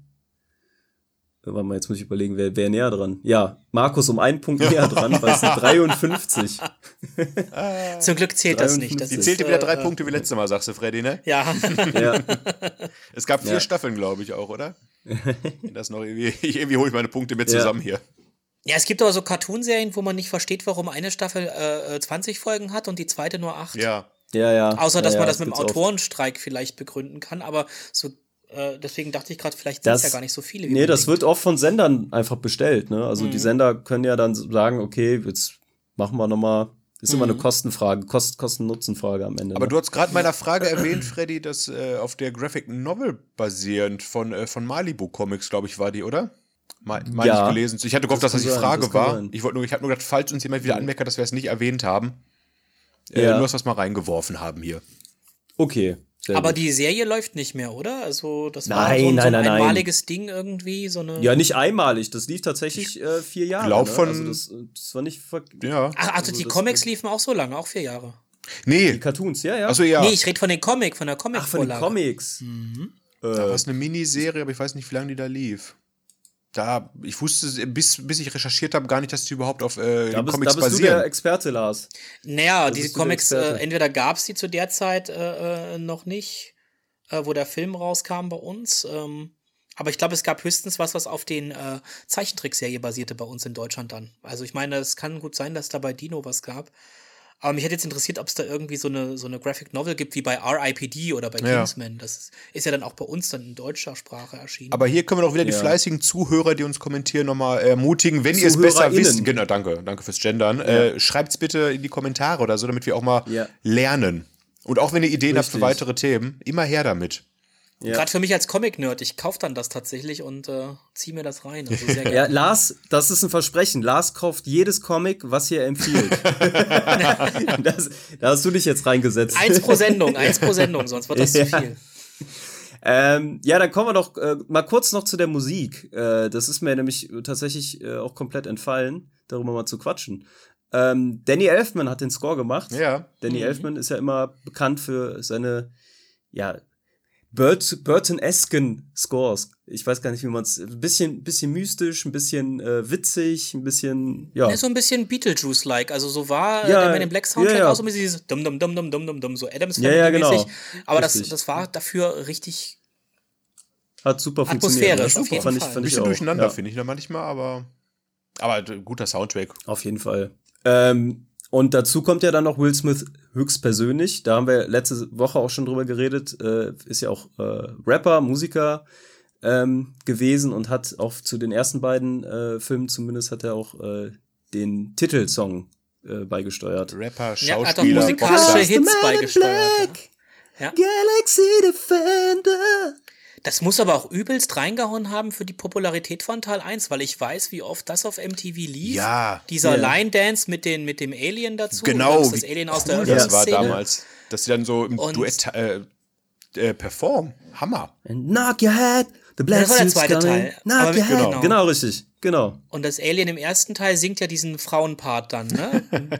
Warte mal, jetzt muss ich überlegen, wer, wer näher dran? Ja, Markus um einen Punkt näher dran, weil es sind 53. Zum Glück zählt 53. das nicht. Das Die zählte äh, wieder drei äh, Punkte wie letztes Mal, sagst du, Freddy, ne? Ja. ja. Es gab vier ja. Staffeln, glaube ich, auch, oder? Das noch irgendwie, irgendwie hole ich meine Punkte mit zusammen ja. hier. Ja, es gibt aber so Cartoonserien, wo man nicht versteht, warum eine Staffel äh, 20 Folgen hat und die zweite nur 8. Ja. Ja, ja. Außer, dass ja, man das, das mit dem Autorenstreik oft. vielleicht begründen kann, aber so äh, deswegen dachte ich gerade, vielleicht sind es ja gar nicht so viele. Wie nee, das denkt. wird oft von Sendern einfach bestellt. Ne? Also mhm. die Sender können ja dann sagen, okay, jetzt machen wir nochmal. Ist mhm. immer eine mhm. Kostenfrage, Kost, Kosten-Nutzen-Frage am Ende. Aber ne? du hast gerade meiner Frage erwähnt, Freddy, dass äh, auf der Graphic Novel basierend von, äh, von Malibu Comics, glaube ich, war die, oder? Mal, mal ja, nicht gelesen. Ich hatte gehofft, das dass das die Frage das war. Ich wollte nur, ich habe nur gedacht, falls uns jemand wieder anmerkt, dass wir es nicht erwähnt haben, äh, ja. nur dass wir es mal reingeworfen haben hier. Okay. Sehr Aber gut. die Serie läuft nicht mehr, oder? Also, das war nein, so, nein, so ein nein, einmaliges Ding irgendwie, so eine. Ja, nicht einmalig. Das lief tatsächlich äh, vier Jahre. Glaub ne? von. Also das, das war nicht. Ja. Ach, also, also die Comics liefen auch so lange, auch vier Jahre. Nee. Die Cartoons, ja, ja. Also ja. Nee, ich rede von den Comic, von der Comic Ach, von den Comics. Mhm. Äh, da war es eine Miniserie, aber ich weiß nicht, wie lange die da lief da, ich wusste, bis, bis ich recherchiert habe, gar nicht, dass die überhaupt auf äh, da bist, Comics. Da bist basieren. du der Experte, Lars. Naja, da diese Comics, äh, entweder gab es die zu der Zeit äh, äh, noch nicht, äh, wo der Film rauskam bei uns. Ähm, aber ich glaube, es gab höchstens was, was auf den äh, Zeichentrickserie basierte bei uns in Deutschland dann. Also ich meine, es kann gut sein, dass da bei Dino was gab. Aber mich hätte jetzt interessiert, ob es da irgendwie so eine, so eine Graphic Novel gibt, wie bei RIPD oder bei ja. Kingsman. Das ist, ist, ja dann auch bei uns dann in deutscher Sprache erschienen. Aber hier können wir doch wieder ja. die fleißigen Zuhörer, die uns kommentieren, nochmal ermutigen. Wenn ihr es besser wisst, genau, danke, danke fürs Gendern, ja. äh, schreibt es bitte in die Kommentare oder so, damit wir auch mal lernen. Und auch wenn ihr Ideen Richtig. habt für weitere Themen, immer her damit. Ja. Gerade für mich als Comic-Nerd, ich kaufe dann das tatsächlich und äh, ziehe mir das rein. Also ja, Lars, das ist ein Versprechen. Lars kauft jedes Comic, was hier empfiehlt. das, da hast du dich jetzt reingesetzt. Eins pro Sendung, eins pro Sendung, sonst wird das ja. zu viel. Ähm, ja, dann kommen wir doch äh, mal kurz noch zu der Musik. Äh, das ist mir nämlich tatsächlich äh, auch komplett entfallen, darüber mal zu quatschen. Ähm, Danny Elfman hat den Score gemacht. Ja. Danny mhm. Elfman ist ja immer bekannt für seine, ja, Burt Burton-esken Scores. Ich weiß gar nicht, wie man es. Ein bisschen, bisschen mystisch, ein bisschen äh, witzig, ein bisschen. Ja. ja so ein bisschen Beetlejuice-like. Also so war ja, der Man in Black Soundtrack ja, ja. auch so ein bisschen dieses dum dum dum dum dum dum dum so Adams ja, ja, genau. Aber das, das war dafür richtig. Hat super Atmosphärisch, funktioniert. Atmosphärisch, auf jeden fand Fall. Ich, fand ein bisschen durcheinander, finde ich da manchmal, aber. Aber guter Soundtrack. Auf jeden Fall. Ähm, und dazu kommt ja dann noch Will Smith höchstpersönlich. Da haben wir letzte Woche auch schon drüber geredet. Äh, ist ja auch äh, Rapper, Musiker ähm, gewesen und hat auch zu den ersten beiden äh, Filmen zumindest hat er auch äh, den Titelsong äh, beigesteuert. Rapper, Schauspieler, ja, hat auch musikalische Hits beigesteuert. Ja. Galaxy Defender. Das muss aber auch übelst reingehauen haben für die Popularität von Teil 1, weil ich weiß, wie oft das auf MTV lief. Ja. Dieser ja. Line Dance mit, den, mit dem Alien dazu. Genau. Das Alien aus cool der Das war damals. Dass sie dann so im Und Duett äh, äh, performen. Hammer. And knock your head. The Black das war der zweite Teil. Knock your head. Genau. genau, richtig. Genau. Und das Alien im ersten Teil singt ja diesen Frauenpart dann, ne?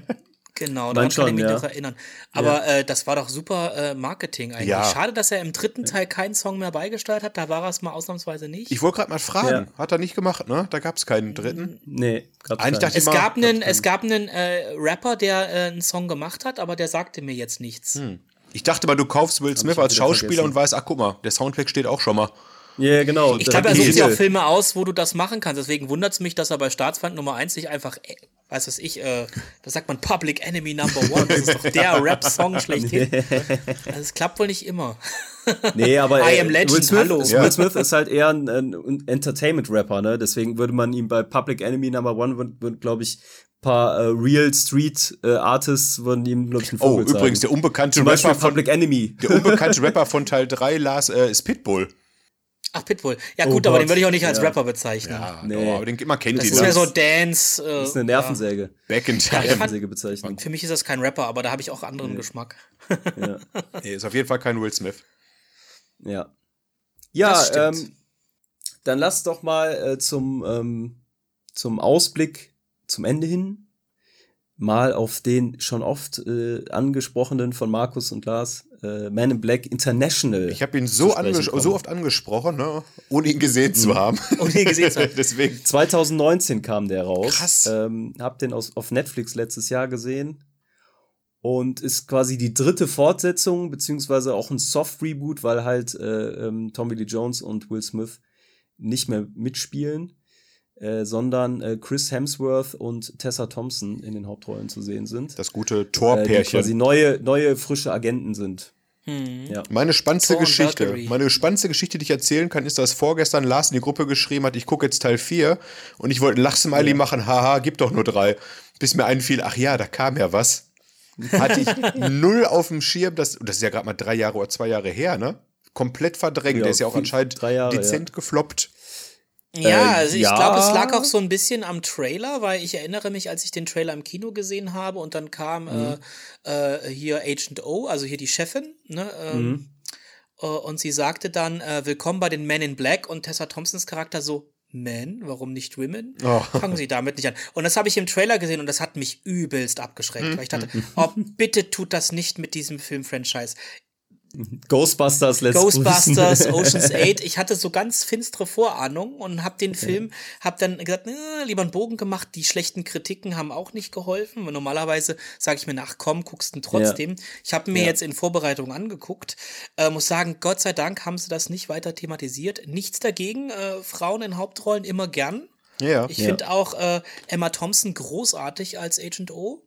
Genau, daran kann ich mich ja. noch erinnern. Aber ja. äh, das war doch super äh, Marketing eigentlich. Ja. Schade, dass er im dritten Teil keinen Song mehr beigesteuert hat. Da war er es mal ausnahmsweise nicht. Ich wollte gerade mal fragen. Hat er nicht gemacht, ne? Da gab es keinen dritten. Nee, gab's eigentlich dachte es, mal, gab einen, es gab einen äh, Rapper, der äh, einen Song gemacht hat, aber der sagte mir jetzt nichts. Hm. Ich dachte mal, du kaufst Will Smith als Schauspieler vergessen. und weißt, ach guck mal, der Soundtrack steht auch schon mal. Ja, yeah, genau. Ich glaube, er sucht sich auch Filme aus, wo du das machen kannst. Deswegen wundert es mich, dass er bei Staatsfeind Nummer 1 sich einfach, äh, weiß was ich, äh, da sagt man Public Enemy Number One. Das ist doch der Rap-Song schlechthin. Also, es klappt wohl nicht immer. Nee, aber I am Legend, Will Smith, hallo. Will Smith ist halt eher ein, ein Entertainment-Rapper, ne? Deswegen würde man ihm bei Public Enemy Number One, glaube ich, paar äh, Real Street äh, Artists würden ihm, glaube ich, einen Vogel Oh, sagen. übrigens, der unbekannte Zum Rapper von Public Enemy. Der unbekannte Rapper von Teil 3 las, äh, ist Pitbull. Ach, Pitbull. Ja, oh gut, oh aber den würde ich auch nicht als ja. Rapper bezeichnen. Ja, nee. aber den, man kennt das ihn. Das ist ja so Dance. Äh, das ist eine Nervensäge. Ja. Back in time. Nervensäge bezeichnen. Für mich ist das kein Rapper, aber da habe ich auch anderen nee. Geschmack. ja. nee, ist auf jeden Fall kein Will Smith. Ja. Ja, ähm, dann lass doch mal äh, zum, ähm, zum Ausblick zum Ende hin mal auf den schon oft äh, angesprochenen von Markus und Lars äh, Man in Black International. Ich habe ihn so, so oft angesprochen, ne? ohne ihn gesehen zu mhm. haben. ohne ihn gesehen zu haben. Deswegen. 2019 kam der raus. Krass. Ähm, hab den aus, auf Netflix letztes Jahr gesehen. Und ist quasi die dritte Fortsetzung, beziehungsweise auch ein Soft-Reboot, weil halt äh, ähm, Tommy Lee Jones und Will Smith nicht mehr mitspielen. Äh, sondern äh, Chris Hemsworth und Tessa Thompson in den Hauptrollen zu sehen sind. Das gute Torpärchen. Äh, die quasi neue, neue, frische Agenten sind. Hm. Ja. Meine spannendste Geschichte, meine spannendste Geschichte, die ich erzählen kann, ist, dass vorgestern Lars in die Gruppe geschrieben hat, ich gucke jetzt Teil 4 und ich wollte ein Lachsmiley ja. machen, haha, gibt doch nur drei. Bis mir einfiel, ach ja, da kam ja was. Hatte ich null auf dem Schirm, das, das ist ja gerade mal drei Jahre oder zwei Jahre her, ne? Komplett verdrängt. Ja, Der ist ja auch anscheinend Jahre, dezent gefloppt. Ja, äh, also ich ja. glaube, es lag auch so ein bisschen am Trailer, weil ich erinnere mich, als ich den Trailer im Kino gesehen habe und dann kam mhm. äh, äh, hier Agent O, also hier die Chefin, ne? Ähm, mhm. Äh, und sie sagte dann, äh, willkommen bei den Men in Black und Tessa Thompsons Charakter so, Men, warum nicht Women? Oh. Fangen Sie damit nicht an. Und das habe ich im Trailer gesehen und das hat mich übelst abgeschreckt, mhm. weil ich dachte, oh, bitte tut das nicht mit diesem Filmfranchise. Ghostbusters, Let's Ghostbusters, Ocean's 8. Ich hatte so ganz finstere Vorahnungen und habe den Film, habe dann gesagt, lieber einen Bogen gemacht. Die schlechten Kritiken haben auch nicht geholfen. Normalerweise sage ich mir nach, komm, guckst du trotzdem. Ja. Ich habe mir ja. jetzt in Vorbereitung angeguckt. Äh, muss sagen, Gott sei Dank haben sie das nicht weiter thematisiert. Nichts dagegen. Äh, Frauen in Hauptrollen immer gern. Ja. Ich finde auch äh, Emma Thompson großartig als Agent O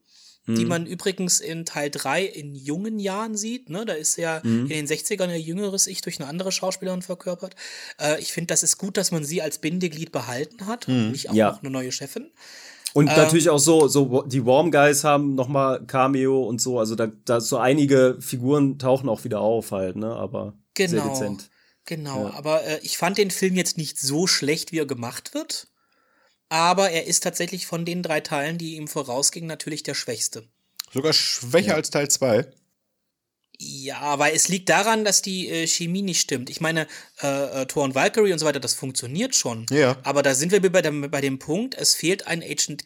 die mhm. man übrigens in Teil 3 in jungen Jahren sieht. Ne? Da ist ja mhm. in den 60ern ein jüngeres Ich durch eine andere Schauspielerin verkörpert. Äh, ich finde, das ist gut, dass man sie als Bindeglied behalten hat und mhm. nicht auch ja. noch eine neue Chefin. Und äh, natürlich auch so, so die Warm Guys haben noch mal Cameo und so. Also da, da so einige Figuren tauchen auch wieder auf halt, ne? Aber genau, sehr dezent. Genau, ja. aber äh, ich fand den Film jetzt nicht so schlecht, wie er gemacht wird aber er ist tatsächlich von den drei Teilen, die ihm vorausgingen, natürlich der schwächste. Sogar schwächer ja. als Teil 2. Ja, weil es liegt daran, dass die äh, Chemie nicht stimmt. Ich meine, äh, äh, Thor und Valkyrie und so weiter, das funktioniert schon. Ja. Aber da sind wir bei, der, bei dem Punkt, es fehlt ein Agent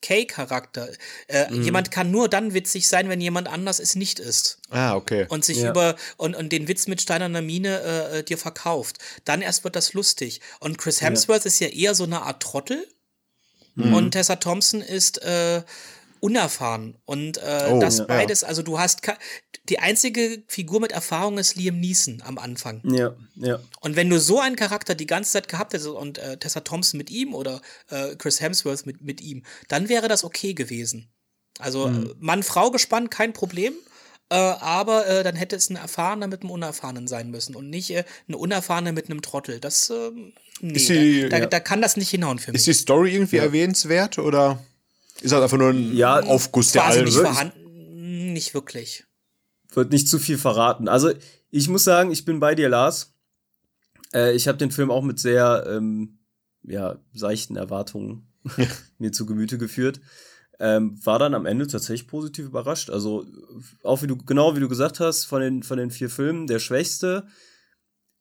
Kay-Charakter. Äh, mhm. Jemand kann nur dann witzig sein, wenn jemand anders es nicht ist. Ah, okay. Und sich ja. über und, und den Witz mit steinerner Mine äh, äh, dir verkauft. Dann erst wird das lustig. Und Chris Hemsworth ja. ist ja eher so eine Art Trottel. Mhm. Und Tessa Thompson ist äh, unerfahren. Und äh, oh, das beides, ja. also du hast die einzige Figur mit Erfahrung ist Liam Neeson am Anfang. Ja, ja. Und wenn du so einen Charakter die ganze Zeit gehabt hättest und äh, Tessa Thompson mit ihm oder äh, Chris Hemsworth mit, mit ihm, dann wäre das okay gewesen. Also mhm. Mann-Frau gespannt, kein Problem. Äh, aber äh, dann hätte es ein Erfahrener mit einem Unerfahrenen sein müssen und nicht äh, ein Unerfahrener mit einem Trottel. Das, äh, nee, die, da, ja. da, kann das nicht hinhauen für mich. Ist die Story irgendwie ja. erwähnenswert oder ist das einfach nur ein ja, Aufguss der alten? Nicht vorhanden, nicht wirklich. Wird nicht zu viel verraten. Also, ich muss sagen, ich bin bei dir, Lars. Äh, ich habe den Film auch mit sehr, ähm, ja, seichten Erwartungen mir zu Gemüte geführt. Ähm, war dann am Ende tatsächlich positiv überrascht. Also, auch wie du, genau wie du gesagt hast, von den, von den vier Filmen der schwächste,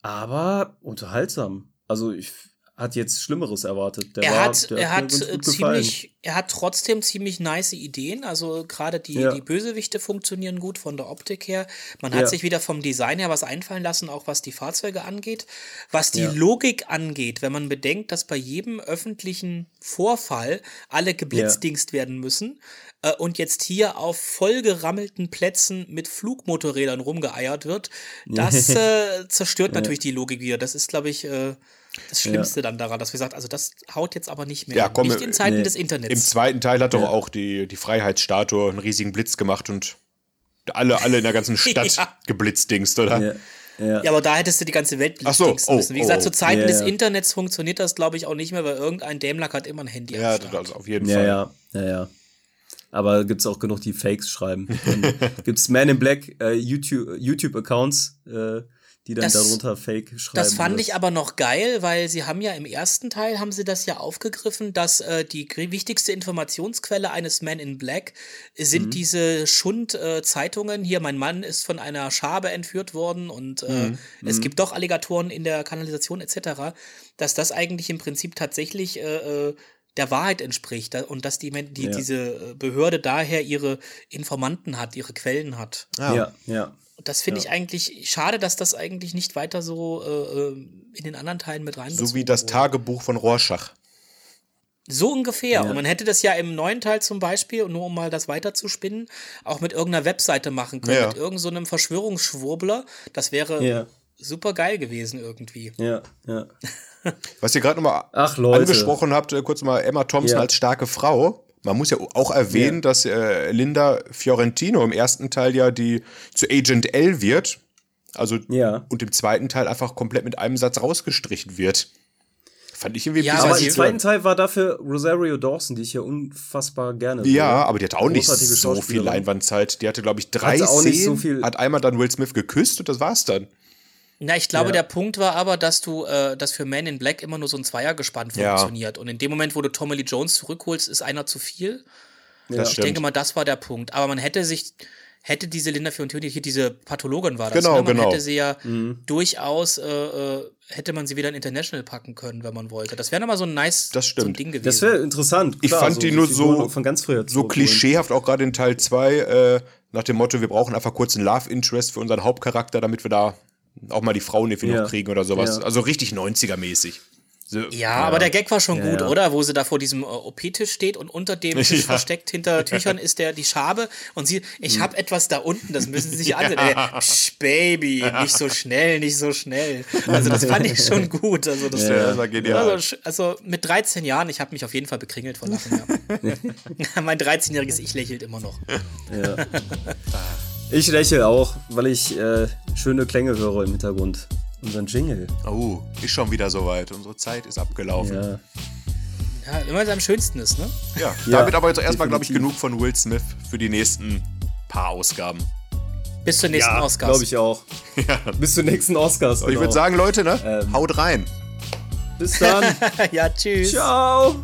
aber unterhaltsam. Also, ich hat jetzt Schlimmeres erwartet. Der er war, hat, er hat, hat ziemlich, er hat trotzdem ziemlich nice Ideen. Also gerade die, ja. die Bösewichte funktionieren gut von der Optik her. Man hat ja. sich wieder vom Design her was einfallen lassen, auch was die Fahrzeuge angeht. Was die ja. Logik angeht, wenn man bedenkt, dass bei jedem öffentlichen Vorfall alle geblitzdingst werden müssen äh, und jetzt hier auf vollgerammelten Plätzen mit Flugmotorrädern rumgeeiert wird, das äh, zerstört natürlich die Logik wieder. Das ist, glaube ich, äh, das Schlimmste ja. dann daran, dass wir sagen, also das haut jetzt aber nicht mehr. Ja, komm, nicht in Zeiten nee. des Internets. Im zweiten Teil hat doch auch die, die Freiheitsstatue einen riesigen Blitz gemacht und alle, alle in der ganzen Stadt ja. geblitzdingst, oder? Ja. ja. aber da hättest du die ganze Welt blitzdingsen so, oh, müssen. Wie gesagt, oh, zu Zeiten ja, des Internets funktioniert das, glaube ich, auch nicht mehr, weil irgendein Dämlack hat immer ein Handy Ja, das auf jeden Fall. Ja, ja, ja. Aber gibt es auch genug, die Fakes schreiben. gibt es Man in Black äh, YouTube-Accounts, YouTube äh, die dann das, darunter Fake schreiben. Das fand ich aber noch geil, weil sie haben ja im ersten Teil haben sie das ja aufgegriffen, dass äh, die wichtigste Informationsquelle eines Man in Black sind mhm. diese Schund-Zeitungen. Äh, Hier, mein Mann ist von einer Schabe entführt worden und äh, mhm. es mhm. gibt doch Alligatoren in der Kanalisation etc. Dass das eigentlich im Prinzip tatsächlich äh, äh der Wahrheit entspricht und dass die, die ja. diese äh, Behörde daher ihre Informanten hat, ihre Quellen hat. Ja, ja. ja. Das finde ja. ich eigentlich schade, dass das eigentlich nicht weiter so äh, äh in den anderen Teilen mit rein So wie das. Tagebuch von Rorschach. So ungefähr. Ja. Und man hätte das ja im neuen Teil zum Beispiel, nur um mal das weiterzuspinnen, auch mit irgendeiner Webseite machen können, ja. mit irgendeinem so Verschwörungsschwurbler. Das wäre ja. super geil gewesen irgendwie. Ja, ja. Was ihr gerade nochmal angesprochen habt, äh, kurz mal Emma Thompson als starke Frau. Man muss ja auch erwähnen, ja. dass äh, Linda Fiorentino im ersten Teil ja die zu Agent L wird. Also ja. und im zweiten Teil einfach komplett mit einem Satz rausgestrichen wird. Fand ich irgendwie Ja, aber im zweiten Teil war dafür Rosario Dawson, die ich ja unfassbar gerne Ja, aber die hatte auch nicht so viel Leinwandzeit. Die hatte, glaube ich, drei Szenen, so hat einmal dann Will Smith geküsst und das war's dann. Na, ich glaube, ja. der Punkt war aber, dass du, äh, dass für Man in Black immer nur so ein Zweiergespann funktioniert. Ja. Und in dem Moment, wo du Tommy Lee Jones zurückholst, ist einer zu viel. Ja. Ich stimmt. denke mal, das war der Punkt. Aber man hätte sich, hätte diese Linda Fiorentini, hier diese Pathologin war das, genau, ne? man genau. hätte sie ja mhm. durchaus, äh, äh, hätte man sie wieder in International packen können, wenn man wollte. Das wäre nochmal so ein nice das stimmt. So Ding gewesen. Das wäre interessant. Klar, ich fand so die nur so, von ganz früher so klischeehaft, auch gerade in Teil 2, äh, nach dem Motto, wir brauchen einfach kurz einen Love Interest für unseren Hauptcharakter, damit wir da auch mal die Frauen irgendwie ja. noch kriegen oder sowas. Ja. Also richtig 90er-mäßig. So, ja, ja, aber der Gag war schon ja, gut, ja. oder? Wo sie da vor diesem äh, OP-Tisch steht und unter dem Tisch versteckt hinter Tüchern ist der die Schabe und sie, ich habe etwas da unten, das müssen sie sich ansehen. Psch, Baby, nicht so schnell, nicht so schnell. Also das fand ich schon gut. Also, das, das war genial. Also, also, mit 13 Jahren, ich habe mich auf jeden Fall bekringelt vor Lachen. mein 13-jähriges Ich lächelt immer noch. Ja. Ich lächle auch, weil ich äh, schöne Klänge höre im Hintergrund. Unseren Jingle. Oh, ist schon wieder soweit. Unsere Zeit ist abgelaufen. Ja. Ja, immer am schönsten ist, ne? Ja, ja damit aber jetzt erstmal, glaube ich, genug von Will Smith für die nächsten paar Ausgaben. Bis zur nächsten ja, Oscars. glaube ich auch. ja. Bis zur nächsten Oscars. Genau. Ich würde sagen, Leute, ne? Ähm. Haut rein. Bis dann. ja, tschüss. Ciao.